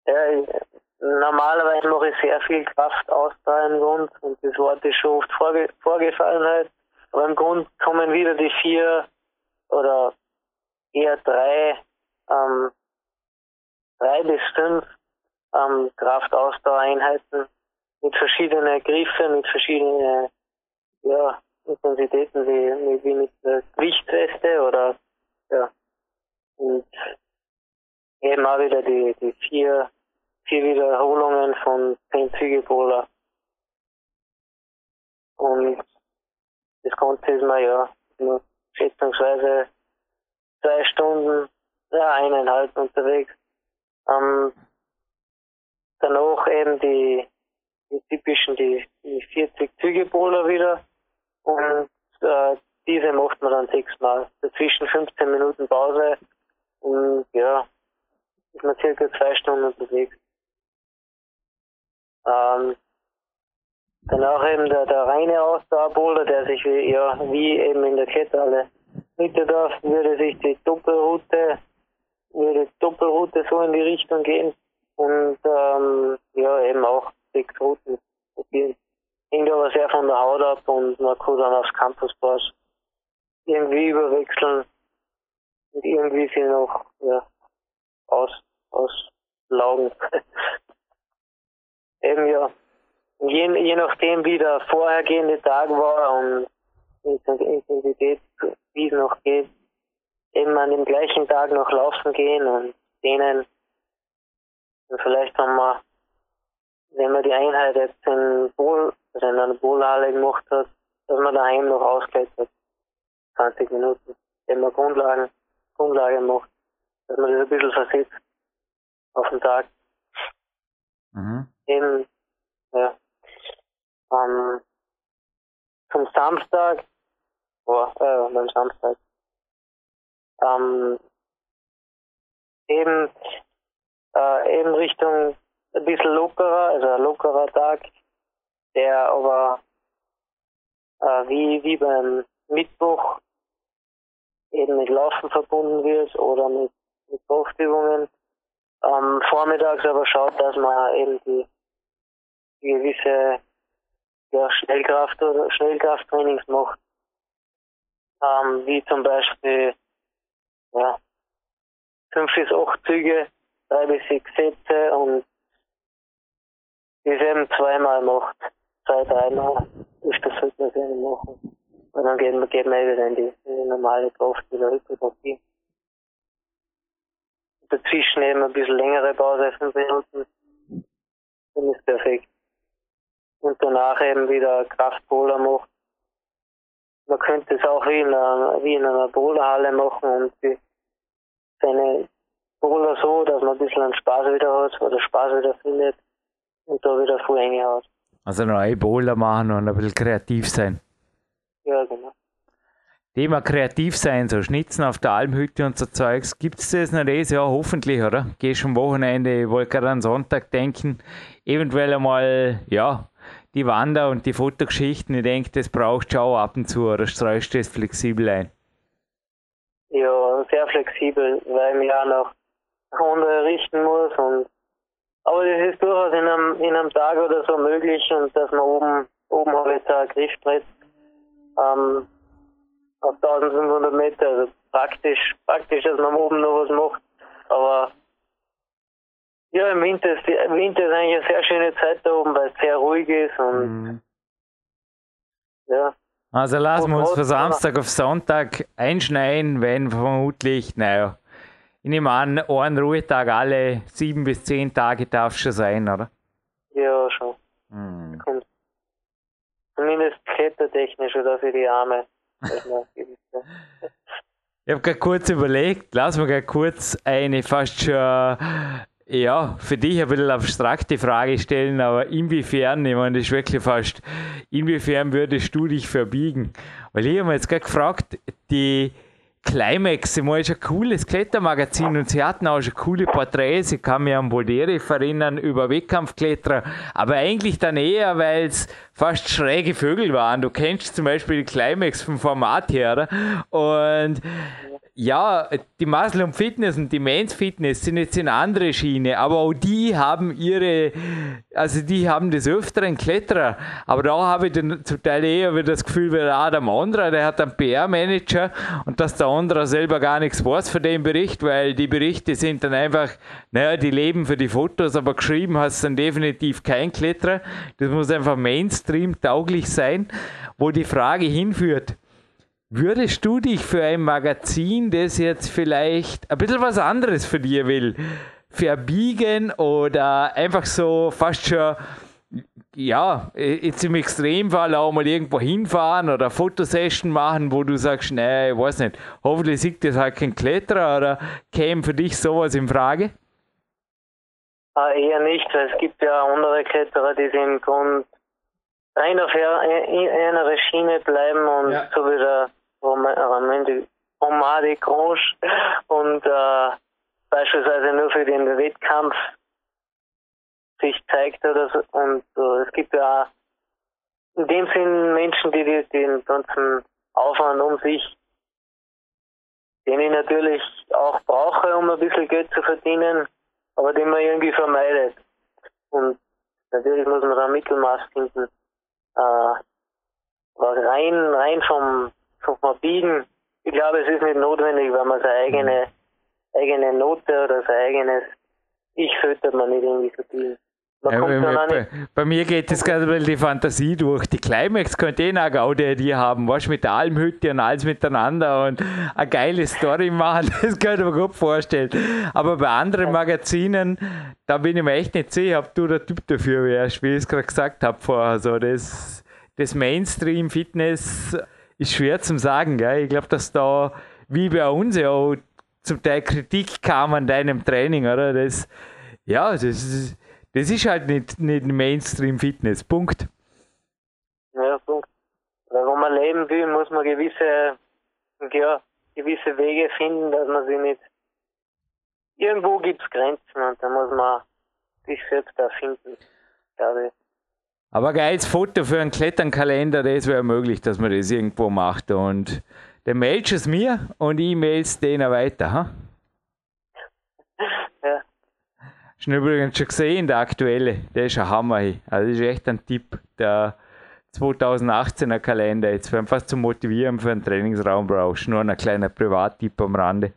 Speaker 4: ja, normalerweise mache ich sehr viel Kraft im Grund und das Wort ist schon oft vorge vorgefallen halt. Aber im Grund kommen wieder die vier oder eher drei, ähm, drei bis fünf ähm, Kraftausdauereinheiten mit verschiedenen Griffen, mit verschiedenen ja, Intensitäten wie, wie mit der Gewichtsweste oder ja. Und eben auch wieder die, die vier, vier Wiederholungen von zehn Zügebola. Und das Ganze ist mir ja nur schätzungsweise zwei Stunden, ja eineinhalb unterwegs. Ähm, danach eben die, die typischen, die, die 40 Zügebola wieder. Und äh, diese macht man dann sechsmal. Dazwischen 15 Minuten Pause. Und ja, ist man circa zwei Stunden unterwegs. Ähm, danach eben der, der reine Ausdauerboulder, der sich wie, ja, wie eben in der Kletterhalle Mitte darf, würde sich die Doppelroute, würde die Doppelroute so in die Richtung gehen und ähm, ja eben auch sechs Routen probieren. Hängt aber sehr von der Haut ab und man kann dann aufs Campuspass irgendwie überwechseln und irgendwie sie noch ja, aus, auslaugen. Eben ja. Je, je nachdem, wie der vorhergehende Tag war und die Intensität, wie es noch geht, eben an dem gleichen Tag noch laufen gehen und denen und vielleicht haben wir wenn man die Einheit jetzt in Bowl, also in einer Bowlhalle gemacht hat, dass man daheim noch ausklettert. 20 Minuten. Wenn man Grundlagen, Grundlage macht, dass man das ein bisschen versetzt auf den Tag. Mhm. Eben, ja. Ähm, zum Samstag, boah, äh, beim Samstag, ähm, eben, äh, eben Richtung ein bisschen lockerer, also ein lockerer Tag, der aber äh, wie, wie beim Mittwoch eben mit Laufen verbunden wird oder mit, mit Kraftübungen. Ähm, vormittags aber schaut, dass man eben die, die gewisse ja, Schnellkraft oder Schnellkrafttrainings macht. Ähm, wie zum Beispiel ja, fünf bis acht Züge, drei bis sechs Sätze und die es eben zweimal macht. Zwei, dreimal ist das sollte man gerne machen. Und dann geht man, geht man wieder in die, in die normale Kraft, wieder Hypertrophie. Dazwischen eben ein bisschen längere Pause, fünf Minuten. Dann ist perfekt. Und danach eben wieder Kraftpoler macht. Man könnte es auch wie in einer, wie in einer Bowlerhalle machen und die, seine Bowler so, dass man ein bisschen einen Spaß wieder hat oder Spaß wieder findet und da wieder voll reingehaut.
Speaker 2: Also neue Bowler machen und ein bisschen kreativ sein.
Speaker 4: Ja, genau.
Speaker 2: Thema kreativ sein, so Schnitzen auf der Almhütte und so Zeugs. Gibt es das noch das? Ja, hoffentlich, oder? Gehst am Wochenende, ich wollte gerade an Sonntag denken, eventuell einmal, ja, die Wander- und die Fotogeschichten, ich denke, das brauchst du auch ab und zu, oder streust du das flexibel ein?
Speaker 4: Ja, sehr flexibel, weil ich mich auch noch andere richten muss und aber das ist durchaus in einem, in einem Tag oder so möglich und dass man oben, oben habe ich da Griffbrett ähm, auf 1500 Meter, also praktisch, praktisch, dass man oben noch was macht. Aber ja, im Winter ist, im Winter ist eigentlich eine sehr schöne Zeit da oben, weil es sehr ruhig ist und mhm. ja.
Speaker 2: Also lassen wir uns für Samstag auf Sonntag einschneiden, wenn vermutlich, naja, ich nehme an, einen Ruhetag alle sieben bis zehn Tage darf schon sein, oder?
Speaker 4: Ja, schon. Hm. Kommt. Zumindest klettertechnisch oder für die Arme.
Speaker 2: ich habe gerade kurz überlegt, lass mir gerade kurz eine fast schon, ja, für dich ein bisschen abstrakte Frage stellen, aber inwiefern, ich meine, das ist wirklich fast, inwiefern würdest du dich verbiegen? Weil ich habe mir jetzt gerade gefragt, die Climax, ich ist ein cooles Klettermagazin und sie hatten auch schon coole Porträts. Ich kann mich an Boldere erinnern über Wettkampfkletterer, aber eigentlich dann eher, weil es fast schräge Vögel waren. Du kennst zum Beispiel Climax vom Format her. Und ja, die Muscle und Fitness und die Men's Fitness sind jetzt in andere Schiene, aber auch die haben ihre, also die haben des Öfteren Kletterer. Aber da habe ich dann zum Teil eher wieder das Gefühl, wie der Adam der hat einen PR-Manager und dass der Ondra selber gar nichts weiß für den Bericht, weil die Berichte sind dann einfach, naja, die leben für die Fotos, aber geschrieben hast dann definitiv kein Kletterer. Das muss einfach Mainstream tauglich sein, wo die Frage hinführt Würdest du dich für ein Magazin, das jetzt vielleicht ein bisschen was anderes für dir will, verbiegen oder einfach so fast schon, ja, jetzt im Extremfall auch mal irgendwo hinfahren oder Fotosession machen, wo du sagst, nee, ich weiß nicht, hoffentlich sieht das halt kein Kletterer oder käme für dich sowas in Frage?
Speaker 4: Ah, eher nicht, weil es gibt ja andere Kletterer, die sind Grund rein auf einer Schiene bleiben und ja. so wie der Romade Grange und äh, beispielsweise nur für den Wettkampf sich zeigt oder so. Und äh, es gibt ja in dem Sinn Menschen, die, die den ganzen Aufwand um sich, den ich natürlich auch brauche, um ein bisschen Geld zu verdienen, aber den man irgendwie vermeidet. Und natürlich muss man da ein Mittelmaß finden. Äh, rein, rein vom, vom Verbiegen, ich glaube, es ist nicht notwendig, weil man seine eigene, eigene Note oder sein eigenes Ich füttert man nicht irgendwie verbiegen.
Speaker 2: Ja, bei, bei, mir geht es gerade weil die Fantasie durch. Die Climax könnte eh eine Gaudi die haben, weißt mit der Almhütte und alles miteinander und eine geile Story machen, das könnte mir gut vorstellen. Aber bei anderen Magazinen, da bin ich mir echt nicht sicher, ob du der Typ dafür wärst, wie ich es gerade gesagt habe vorher. So, das, das Mainstream-Fitness ist schwer zu sagen. Gell? Ich glaube, dass da, wie bei uns ja auch zum Teil Kritik kam an deinem Training, oder? Das, ja, das ist das ist halt nicht, nicht Mainstream-Fitness. Punkt.
Speaker 4: Ja, Punkt. Weil wenn man leben will, muss man gewisse, ja, gewisse Wege finden, dass man sie nicht. Irgendwo gibt es Grenzen und da muss man sich selbst erfinden, glaube ich.
Speaker 2: Aber geiles Foto für einen Kletternkalender, das wäre möglich, dass man das irgendwo macht. Und dann mailst es mir und ich mail's denen weiter. Ha? Schon übrigens schon gesehen, der aktuelle, der ist ein Hammer. Also das ist echt ein Tipp. Der 2018er Kalender, jetzt für einfach zu motivieren für einen Trainingsraum brauchst nur einen kleinen Privattipp am Rande.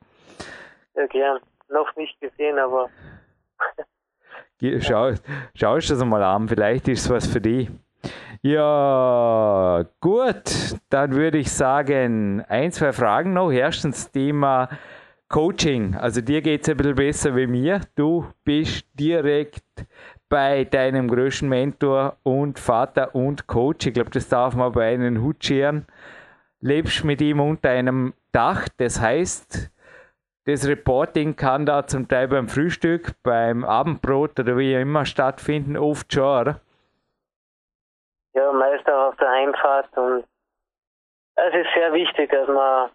Speaker 4: Ja, gern. Noch nicht gesehen, aber.
Speaker 2: Schau, schau es das mal an, vielleicht ist es was für dich. Ja, gut, dann würde ich sagen, ein, zwei Fragen noch. Erstens Thema Coaching, also dir geht es ein bisschen besser wie mir. Du bist direkt bei deinem größten Mentor und Vater und Coach. Ich glaube, das darf man bei einem Hut scheren. Lebst mit ihm unter einem Dach. Das heißt, das Reporting kann da zum Teil beim Frühstück, beim Abendbrot oder wie immer stattfinden, oft schon, oder?
Speaker 4: Ja, meist auch auf der Heimfahrt und es ist sehr wichtig, dass man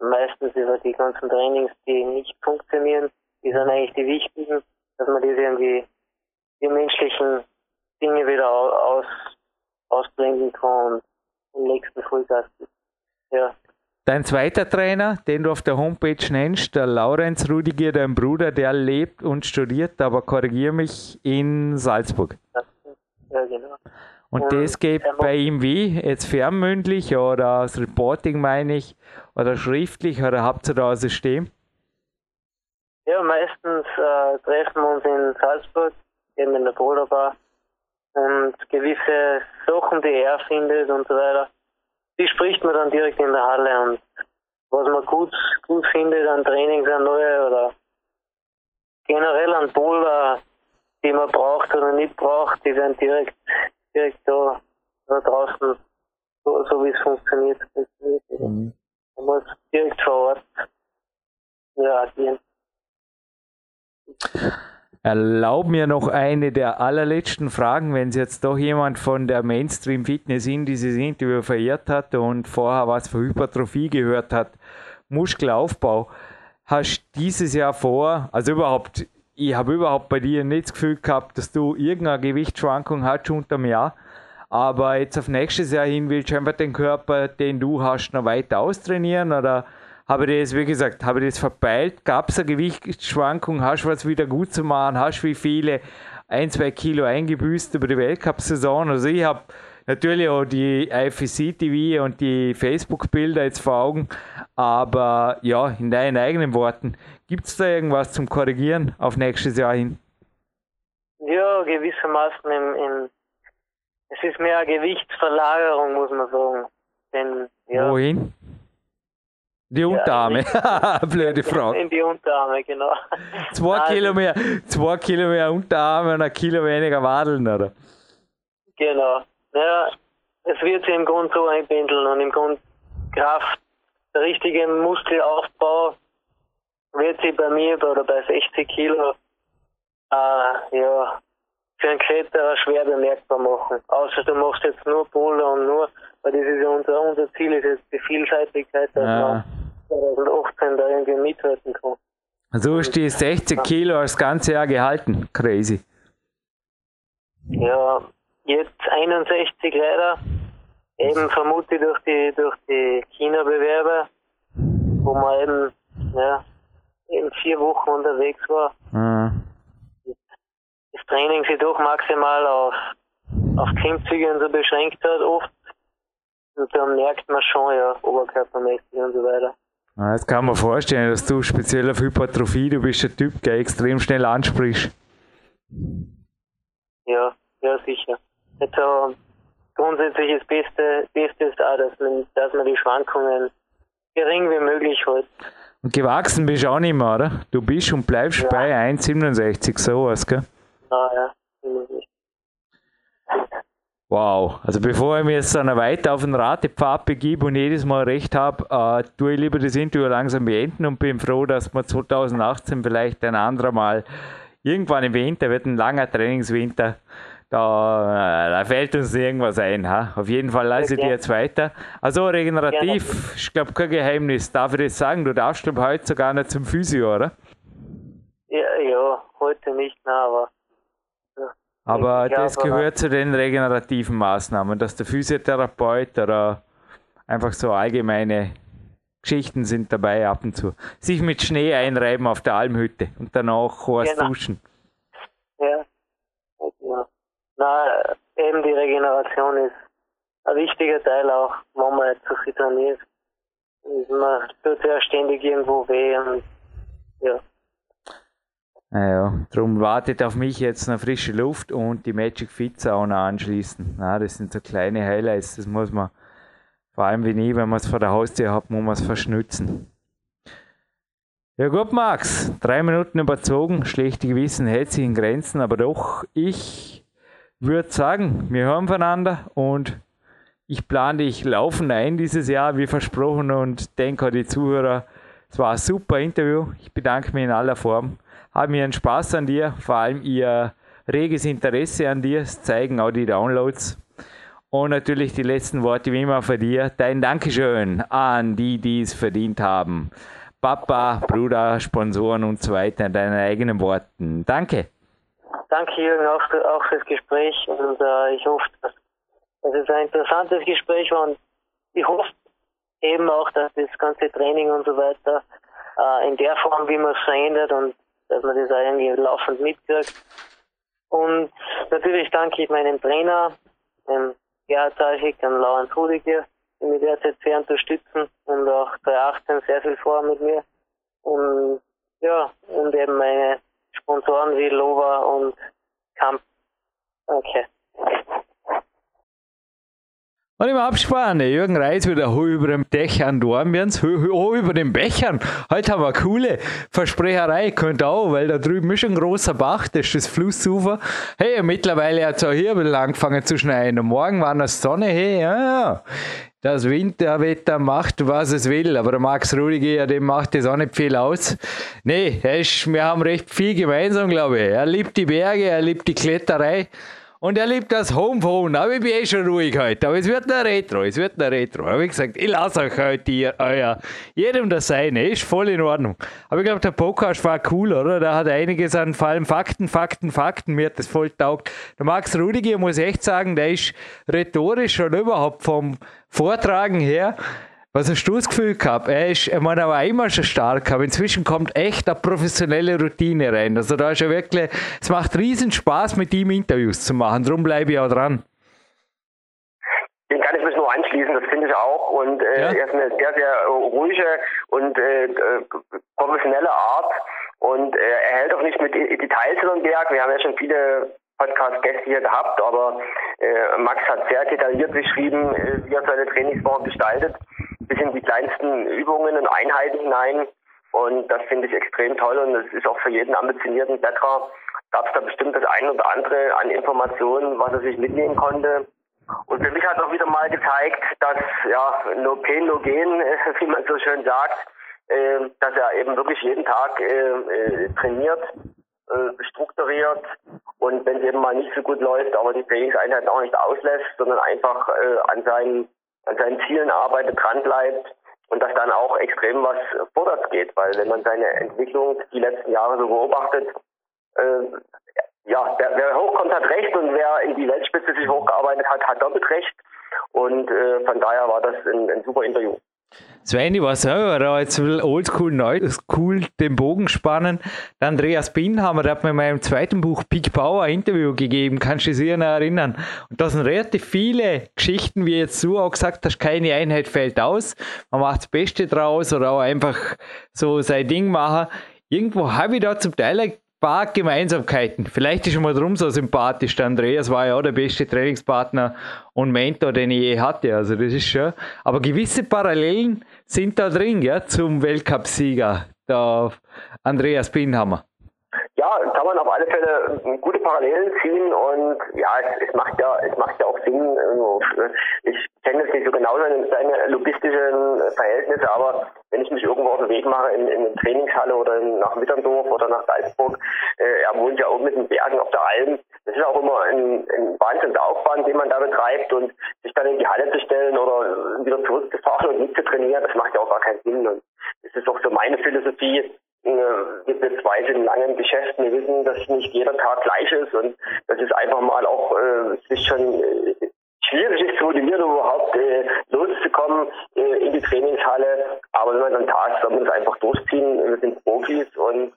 Speaker 4: meistens über die ganzen Trainings, die nicht funktionieren, die sind eigentlich die wichtigen, dass man diese irgendwie die menschlichen Dinge wieder aus, ausblenden kann und im nächsten Vollgas Ja.
Speaker 2: Dein zweiter Trainer, den du auf der Homepage nennst, der Laurenz Rudiger, dein Bruder, der lebt und studiert, aber korrigiere mich, in Salzburg.
Speaker 4: Ja, genau.
Speaker 2: Und, und das geht bei ihm wie? Jetzt fernmündlich oder das Reporting meine ich? Oder schriftlich oder habt ihr da ein System?
Speaker 4: Ja, meistens äh, treffen wir uns in Salzburg, eben in der Bruderbar. Und gewisse Sachen, die er findet und so weiter, die spricht man dann direkt in der Halle. Und was man gut, gut findet an Trainings, an neue oder generell an Boulder, die man braucht oder nicht braucht, die werden direkt, direkt da, da draußen, so, so wie es funktioniert. Mhm. Man muss direkt vor Ort reagieren.
Speaker 2: Erlaub mir noch eine der allerletzten Fragen, wenn es jetzt doch jemand von der Mainstream Fitness in dieses Interview verirrt hat und vorher was für Hypertrophie gehört hat, Muskelaufbau. Hast dieses Jahr vor, also überhaupt, ich habe überhaupt bei dir nicht das Gefühl gehabt, dass du irgendeine Gewichtsschwankung hast unter dem Jahr. Aber jetzt auf nächstes Jahr hin willst du einfach den Körper, den du hast, noch weiter austrainieren oder habe ich das, wie gesagt, habe ich das verpeilt? Gab es eine Gewichtsschwankung? Hast du was wieder gut zu machen? Hast du wie viele ein, zwei Kilo eingebüßt über die Weltcup-Saison? Also ich habe natürlich auch die IFC-TV und die Facebook-Bilder jetzt vor Augen, aber ja, in deinen eigenen Worten, gibt es da irgendwas zum Korrigieren auf nächstes Jahr hin?
Speaker 4: Ja, gewissermaßen im, im es ist mehr eine Gewichtsverlagerung, muss man sagen. Denn, ja,
Speaker 2: Wohin? Die Unterarme. Ja, Blöde Frage.
Speaker 4: In die Unterarme, genau.
Speaker 2: Zwei, also, Kilo mehr, zwei Kilo mehr Unterarme und ein Kilo weniger Wadeln, oder?
Speaker 4: Genau. Ja, es wird sich im Grunde so einpendeln und im Grunde Kraft, der richtige Muskelaufbau wird sich bei mir oder bei 60 Kilo äh, ja, für einen Kletterer schwer bemerkbar machen. Außer du machst jetzt nur Boulder und nur, weil das ist ja unser, unser Ziel, ist jetzt die Vielseitigkeit, dass ja. man 2018 da irgendwie mithalten kann.
Speaker 2: Also ist die 60 Kilo das ganze Jahr gehalten. Crazy.
Speaker 4: Ja, jetzt 61 leider. Eben vermute ich durch die, durch die China-Bewerber, wo man eben, ja, eben vier Wochen unterwegs war. Mhm das Training sich doch maximal auf, auf Klimmzüge und so beschränkt hat oft. Und dann merkt man schon, ja, oberkörpermäßig und so weiter.
Speaker 2: Jetzt kann man vorstellen, dass du speziell auf Hypertrophie, du bist ein Typ, der extrem schnell ansprichst.
Speaker 4: Ja, ja, sicher. Jetzt so grundsätzlich das Beste, Beste ist auch, dass man, dass man die Schwankungen gering wie möglich hält.
Speaker 2: Und gewachsen bist du auch nicht mehr, oder? Du bist und bleibst
Speaker 4: Ja.
Speaker 2: bei 1,67, sowas, gell?
Speaker 4: Ah, ja.
Speaker 2: Wow. Also bevor ich mich jetzt dann weiter auf den Ratepfad begebe und jedes Mal recht habe, äh, tue ich lieber das Interview langsam beenden und bin froh, dass wir 2018 vielleicht ein anderer Mal irgendwann im Winter, wird ein langer Trainingswinter, da, äh, da fällt uns irgendwas ein. Ha? Auf jeden Fall lasse ich dir jetzt weiter. Also regenerativ, ich glaube kein Geheimnis. Darf ich das sagen? Du darfst glaub, heute sogar nicht zum Physio, oder?
Speaker 4: Ja, ja, heute nicht mehr, aber
Speaker 2: Aber
Speaker 4: Ja,
Speaker 2: das gehört zu den regenerativen Maßnahmen, dass der Physiotherapeut oder einfach so allgemeine Geschichten sind dabei ab und zu. Sich mit Schnee einreiben auf der Almhütte und danach heiß
Speaker 4: Genau.
Speaker 2: duschen.
Speaker 4: Na, eben die Regeneration ist ein wichtiger Teil auch, wenn man so viel trainiert. Man tut ja ständig irgendwo weh und ja.
Speaker 2: Naja, darum wartet auf mich jetzt noch frische Luft und die Magic Fit Sauna anschließen. Na, das sind so kleine Highlights, das muss man, vor allem wie nie, wenn man es vor der Haustür hat, muss man es verschnützen. Ja gut, Max, drei Minuten überzogen, schlechte Gewissen hält sich in Grenzen, aber doch, ich würde sagen, wir hören voneinander und ich plane dich laufend ein dieses Jahr, wie versprochen, und denke an die Zuhörer, es war ein super Interview. Ich bedanke mich in aller Form. Habe mir einen Spaß an dir, vor allem ihr reges Interesse an dir, das zeigen auch die Downloads. Und natürlich die letzten Worte wie immer von dir. Dein Dankeschön an die, die es verdient haben. Papa, Bruder, Sponsoren und so weiter in deinen eigenen Worten. Danke.
Speaker 4: Danke Jürgen auch, auch fürs Gespräch und äh, ich hoffe, dass, dass es ein interessantes Gespräch war und ich hoffe eben auch, dass das ganze Training und so weiter äh, in der Form, wie man es verändert und dass man das eigentlich laufend mitkriegt. Und natürlich danke ich meinem Trainer, dem Gerhard Zeichig, dem Laurent Rudiger, die mich derzeit sehr unterstützen und auch 2018 sehr viel vor mit mir. Und ja, und eben meine Sponsoren wie Lova und Kamp. Okay.
Speaker 2: Und im Abspann, der Jürgen Reis wieder hoch über den Dächern Dornbirns, hoch, hoch über den Bechern. Heute haben wir eine coole Versprecherei, könnte auch, weil da drüben ist ein großer Bach, das ist das Flussufer. Hey, mittlerweile hat es auch hier ein bisschen angefangen zu schneien. Und morgen war noch Sonne, hey, ja, ja. Das Winterwetter macht, was es will, aber der Max Rudiger, dem macht das auch nicht viel aus. Nee, ist, wir haben recht viel gemeinsam, glaube ich. Er liebt die Berge, er liebt die Kletterei. Und er liebt das Homephone, aber ich bin eh schon ruhig heute. Aber es wird ein Retro, es wird ein Retro. Aber wie gesagt, ich lasse euch heute ihr, euer, jedem das seine, ist voll in Ordnung. Aber ich glaube, der Podcast war cool, oder? Da hat einiges an vor allem Fakten, Fakten, Fakten, mir hat das voll taugt. Der Max Rudiger, muss ich echt sagen, der ist rhetorisch und überhaupt vom Vortragen her, was hast du das Gefühl gehabt? Er ist, ich meine, er war immer schon stark, aber inzwischen kommt echt eine professionelle Routine rein. Also da ist ja wirklich, es macht riesen Spaß, mit ihm Interviews zu machen. Darum bleibe ich auch dran.
Speaker 3: Den kann ich mich nur anschließen, das finde ich auch. Und äh,
Speaker 2: Ja.
Speaker 3: er ist eine sehr, sehr äh, ruhige und äh, professionelle Art. Und äh, er hält auch nicht mit Details den Berg. Wir haben ja schon viele Podcast-Gäste hier gehabt, aber äh, Max hat sehr detailliert beschrieben, äh, wie er seine Trainingswoche gestaltet, bis in die kleinsten Übungen und Einheiten hinein. Und das finde ich extrem toll und es ist auch für jeden ambitionierten Kletterer gab es da bestimmt das ein oder andere an Informationen, was er sich mitnehmen konnte. Und für mich hat auch wieder mal gezeigt, dass ja no pain, no gain, wie man so schön sagt, äh, dass er eben wirklich jeden Tag äh, äh, trainiert, äh, strukturiert und wenn es eben mal nicht so gut läuft, aber die Trainingseinheiten auch nicht auslässt, sondern einfach äh, an seinen an seinen Zielen arbeitet, dran bleibt und dass dann auch extrem was vorwärts geht, weil wenn man seine Entwicklung die letzten Jahre so beobachtet, äh, ja, wer, wer hochkommt, hat recht und wer in die Weltspitze sich hochgearbeitet hat, hat doppelt recht. Und äh, von daher war das ein, ein super Interview.
Speaker 2: Svenny war selber jetzt will oldschool neu cool den Bogen spannen. Der Andreas Binhammer, der hat mir in meinem zweiten Buch Peak Power ein Interview gegeben, kannst du dich noch erinnern. Und da sind relativ viele Geschichten, wie jetzt du auch gesagt hast, keine Einheit fällt aus. Man macht das Beste draus oder auch einfach so sein Ding machen. Irgendwo habe ich da zum Teil paar Gemeinsamkeiten. Vielleicht ist schon mal drum so sympathisch. Der Andreas war ja auch der beste Trainingspartner und Mentor, den ich je hatte. Also das ist schon. Aber gewisse Parallelen sind da drin, ja, zum Weltcupsieger, der Andreas Binhammer.
Speaker 3: Ja, kann man auf alle Fälle gute Parallelen ziehen und ja, es, es macht ja, es macht ja auch Sinn. Ich kenne es nicht so genau seine, seine logistischen Verhältnisse, aber wenn ich mich irgendwo auf den Weg mache in, in eine Trainingshalle oder nach Mitterndorf oder nach Salzburg, äh, er wohnt ja auch mit den Bergen auf der Alm. Das ist auch immer ein, ein Wahnsinnsaufwand, den man da betreibt und sich dann in die Halle zu stellen oder wieder zurückzufahren und nicht zu trainieren, das macht ja auch gar keinen Sinn. Und das ist auch so meine Philosophie. Äh, wir zwei sind lange im Geschäft, wir wissen, dass nicht jeder Tag gleich ist und das ist einfach mal auch äh, sich schon äh, schwierig ist zu motivieren, um überhaupt äh, loszukommen äh, in die Trainingshalle. Aber wenn man dann da ist, soll man es einfach durchziehen. Wir sind Profis und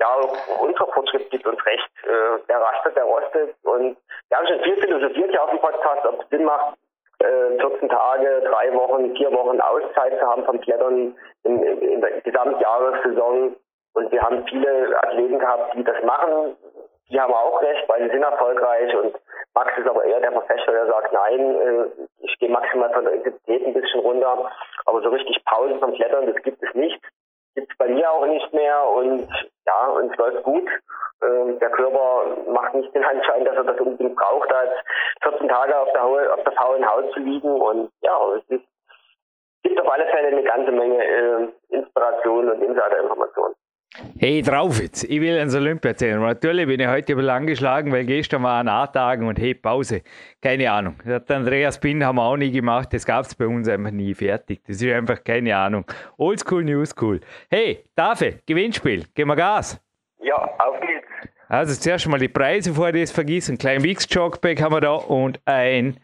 Speaker 3: ja, unser Fortschritt gibt uns recht. Äh, der rastet, der rostet. Und wir haben schon viel philosophiert hier auf dem Podcast, ob es Sinn macht, äh, 14 Tage, drei Wochen, vier Wochen Auszeit zu haben vom Klettern in, in der Gesamtjahressaison. Und wir haben viele Athleten gehabt, die das machen. Die haben auch recht, weil sie sind erfolgreich und Max ist aber eher der Professional, der sagt, nein, äh, ich gehe maximal von der Intensität ein bisschen runter, aber so richtig Pausen vom Klettern, das gibt es nicht. Gibt es bei mir auch nicht mehr und ja, und es läuft gut. Ähm, der Körper macht nicht den Anschein, dass er das unbedingt braucht, als 14 Tage auf der, auf der faulen Haut zu liegen und ja, es ist, gibt auf alle Fälle eine ganze Menge äh, Inspiration und Insiderinformationen.
Speaker 2: Hey, drauf jetzt. Ich will ans Olympia erzählen. Natürlich bin ich heute ein bisschen angeschlagen, weil gestern war ein A-Tagen und hey, Pause. Keine Ahnung. Das hat Andreas Bin haben wir auch nie gemacht. Das gab es bei uns einfach nie fertig. Das ist einfach keine Ahnung. Oldschool, New School. Hey, Dafe, Gewinnspiel. Gehen wir Gas.
Speaker 3: Ja, auf geht's.
Speaker 2: Also zuerst mal die Preise, bevor ich das vergesse. Ein kleinen Wix Jogback haben wir da und ein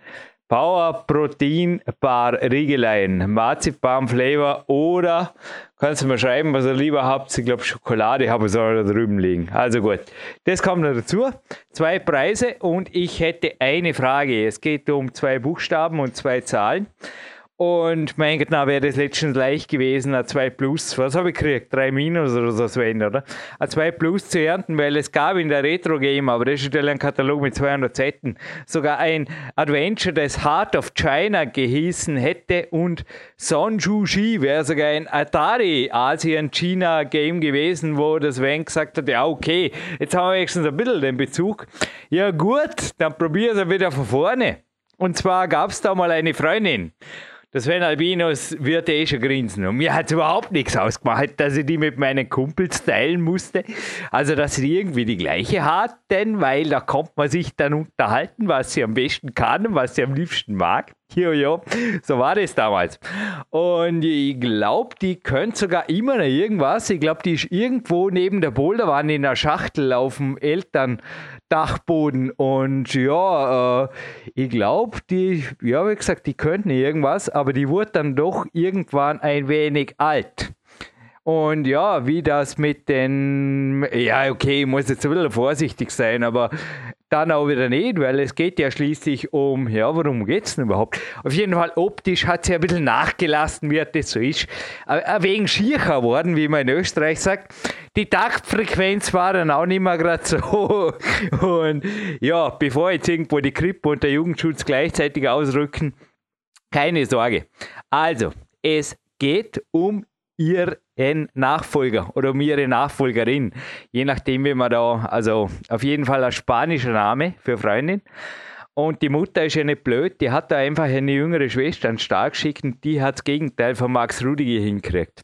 Speaker 2: Power Protein Bar Riegelein, Marzipan Flavor oder kannst du mal schreiben, was ihr lieber habt. Ich glaube, Schokolade habe ich da drüben liegen. Also gut, das kommt noch dazu. Zwei Preise und ich hätte eine Frage. Es geht um zwei Buchstaben und zwei Zahlen. Und mein Gott, na, wäre das letztens leicht gewesen, ein 2 Plus, was habe ich gekriegt? 3 Minus oder so, Sven, oder? Ein 2 Plus zu ernten, weil es gab in der Retro-Game, aber das ist ein Katalog mit 200 Seiten, sogar ein Adventure, das Heart of China gehießen hätte und Son Shi wäre sogar ein Atari Asien-China-Game gewesen, wo das Sven gesagt hat, ja okay, jetzt haben wir wenigstens ein bisschen den Bezug. Ja gut, dann probier es wieder von vorne. Und zwar gab es da mal eine Freundin, das Sven Albinos wird eh schon grinsen. Und mir hat es überhaupt nichts ausgemacht, dass ich die mit meinen Kumpels teilen musste. Also, dass sie irgendwie die gleiche hatten, weil da kommt man sich dann unterhalten, was sie am besten kann und was sie am liebsten mag. Ja, ja, so war das damals. Und ich glaube, die könnte sogar immer noch irgendwas. Ich glaube, die ist irgendwo neben der Boulderwand in einer Schachtel auf dem Elterndachboden. Und ja, äh, ich glaube, die, ja, wie gesagt, die könnten irgendwas, aber die wurde dann doch irgendwann ein wenig alt. Und ja, wie das mit den, ja, okay, ich muss jetzt ein bisschen vorsichtig sein, aber dann auch wieder nicht, weil es geht ja schließlich um, ja, worum geht es denn überhaupt? Auf jeden Fall optisch hat sie ein bisschen nachgelassen, wie das so ist. Ein wenig schiercher geworden, wie man in Österreich sagt. Die Taktfrequenz war dann auch nicht mehr gerade so. Und ja, bevor jetzt irgendwo die Krippe und der Jugendschutz gleichzeitig ausrücken, keine Sorge. Also, es geht um ihren Nachfolger oder um ihre Nachfolgerin. Je nachdem, wie man da, also auf jeden Fall ein spanischer Name für Freundin. Und die Mutter ist ja nicht blöd, die hat da einfach eine jüngere Schwester an Stark geschickt und die hat das Gegenteil von Max Rudiger hinkriegt.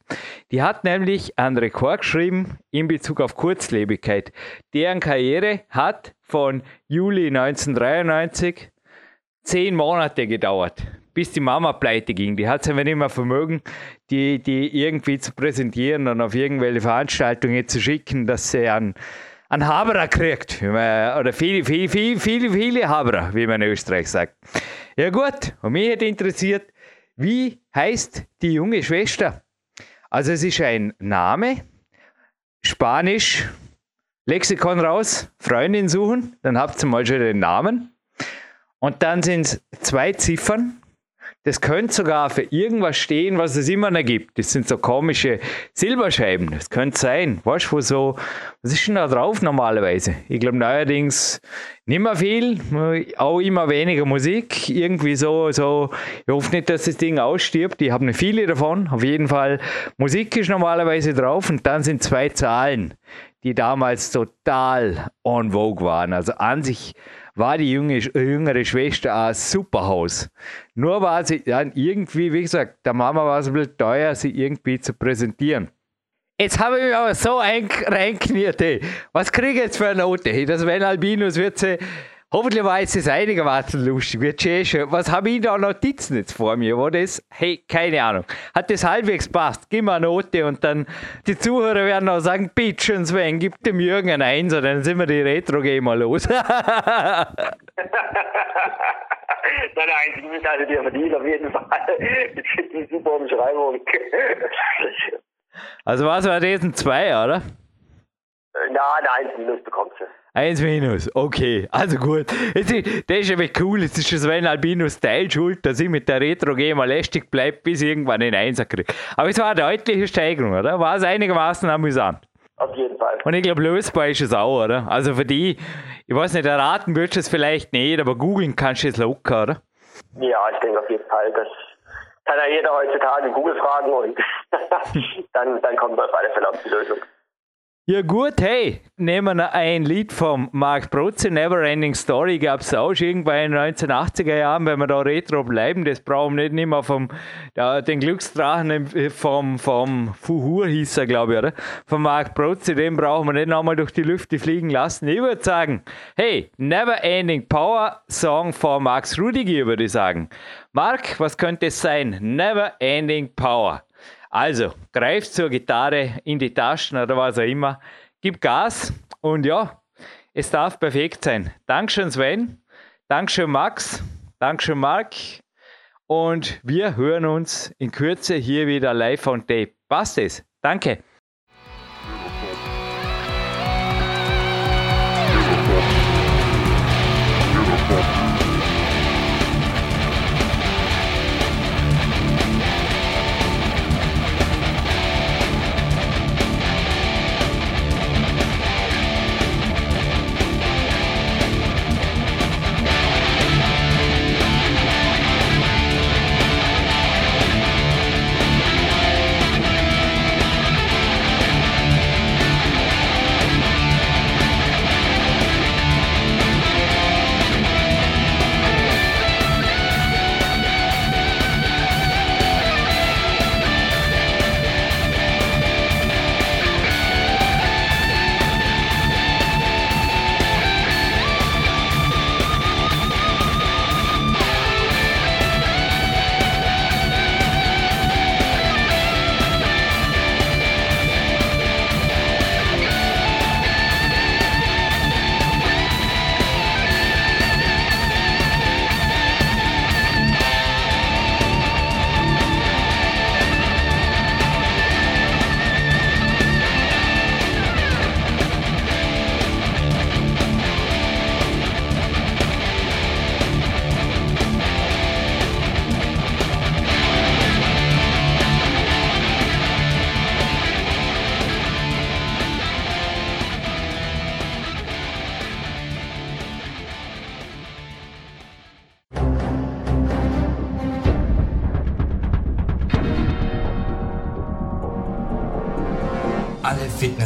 Speaker 2: Die hat nämlich einen Rekord geschrieben in Bezug auf Kurzlebigkeit. Deren Karriere hat von Juli 1993 zehn Monate gedauert bis die Mama pleite ging. Die hat es einfach nicht mehr vermögen, die, die irgendwie zu präsentieren und auf irgendwelche Veranstaltungen zu schicken, dass sie einen, einen Haberer kriegt. Oder viele, viele, viele, viele, viele Haberer, wie man in Österreich sagt. Ja gut, und mich hätte interessiert, wie heißt die junge Schwester? Also es ist ein Name, Spanisch, Lexikon raus, Freundin suchen, dann habt ihr mal schon den Namen. Und dann sind es zwei Ziffern Das könnte sogar für irgendwas stehen, was es immer noch gibt. Das sind so komische Silberscheiben. Das könnte sein. Weißt du, so, was ist denn da drauf normalerweise? Ich glaube neuerdings nicht mehr viel, auch immer weniger Musik. Irgendwie so, so, ich hoffe nicht, dass das Ding ausstirbt. Ich habe nicht viele davon. Auf jeden Fall, Musik ist normalerweise drauf und dann sind zwei Zahlen, die damals total on vogue waren. Also an sich war die junge, jüngere Schwester ein super Haus. Nur war sie dann irgendwie, wie gesagt, der Mama war es ein bisschen teuer, sie irgendwie zu präsentieren. Jetzt habe ich mich aber so reinkniert, ey. Was kriege ich jetzt für eine Note? Hey, das Wenn Albinus wird sie Hoffentlich war es einigermaßen lustig. Wird schön. Was habe ich da Notizen jetzt vor mir? Wo das? Hey, keine Ahnung. Hat das halbwegs passt? Gib mir eine Note und dann die Zuhörer werden auch sagen: Bitte, Sven, gib dem Jürgen ein Einser, dann sind wir die Retro-Gamer los.
Speaker 3: nein, nein, die müssen also dir verdienen, auf jeden Fall. Ich finde die super Umschreibung.
Speaker 2: also, was war das? Ein 2, oder?
Speaker 3: Nein, ein 1 minus bekommst du.
Speaker 2: 1 minus, okay, also gut. Jetzt, das ist aber cool, jetzt ist Sven Albinus Teil schuld, dass ich mit der Retro Game lästig bleibe, bis ich irgendwann den Einser kriege. Aber es war eine deutliche Steigerung, oder? War es einigermaßen amüsant?
Speaker 3: Auf jeden Fall.
Speaker 2: Und ich glaube, lösbar ist es auch, oder? Also für die, ich weiß nicht, erraten würdest du es vielleicht nicht, aber googeln kannst du es locker, oder?
Speaker 3: Ja, ich denke auf jeden Fall, das kann ja jeder heutzutage Google fragen und dann, dann kommt man auf alle Fälle auf die Lösung.
Speaker 2: Ja gut, hey, nehmen wir ein Lied vom Mark Brutze, Never Ending Story, gab es auch schon irgendwann in den 1980er Jahren, wenn wir da retro bleiben, das brauchen wir nicht mehr vom, ja, den Glücksdrachen vom, vom Fuhur hieß er, glaube ich, oder? Von Mark Brutze, den brauchen wir nicht nochmal durch die Lüfte fliegen lassen. Ich würde sagen, hey, Never Ending Power Song von Max Rudiger, würde ich sagen. Mark, was könnte es sein? Never Ending Power. Also, greif zur Gitarre in die Taschen oder was auch immer, gib Gas und ja, es darf perfekt sein. Dankeschön Sven, Dankeschön Max, Dankeschön Mark und wir hören uns in Kürze hier wieder live on tape. Passt es? Danke.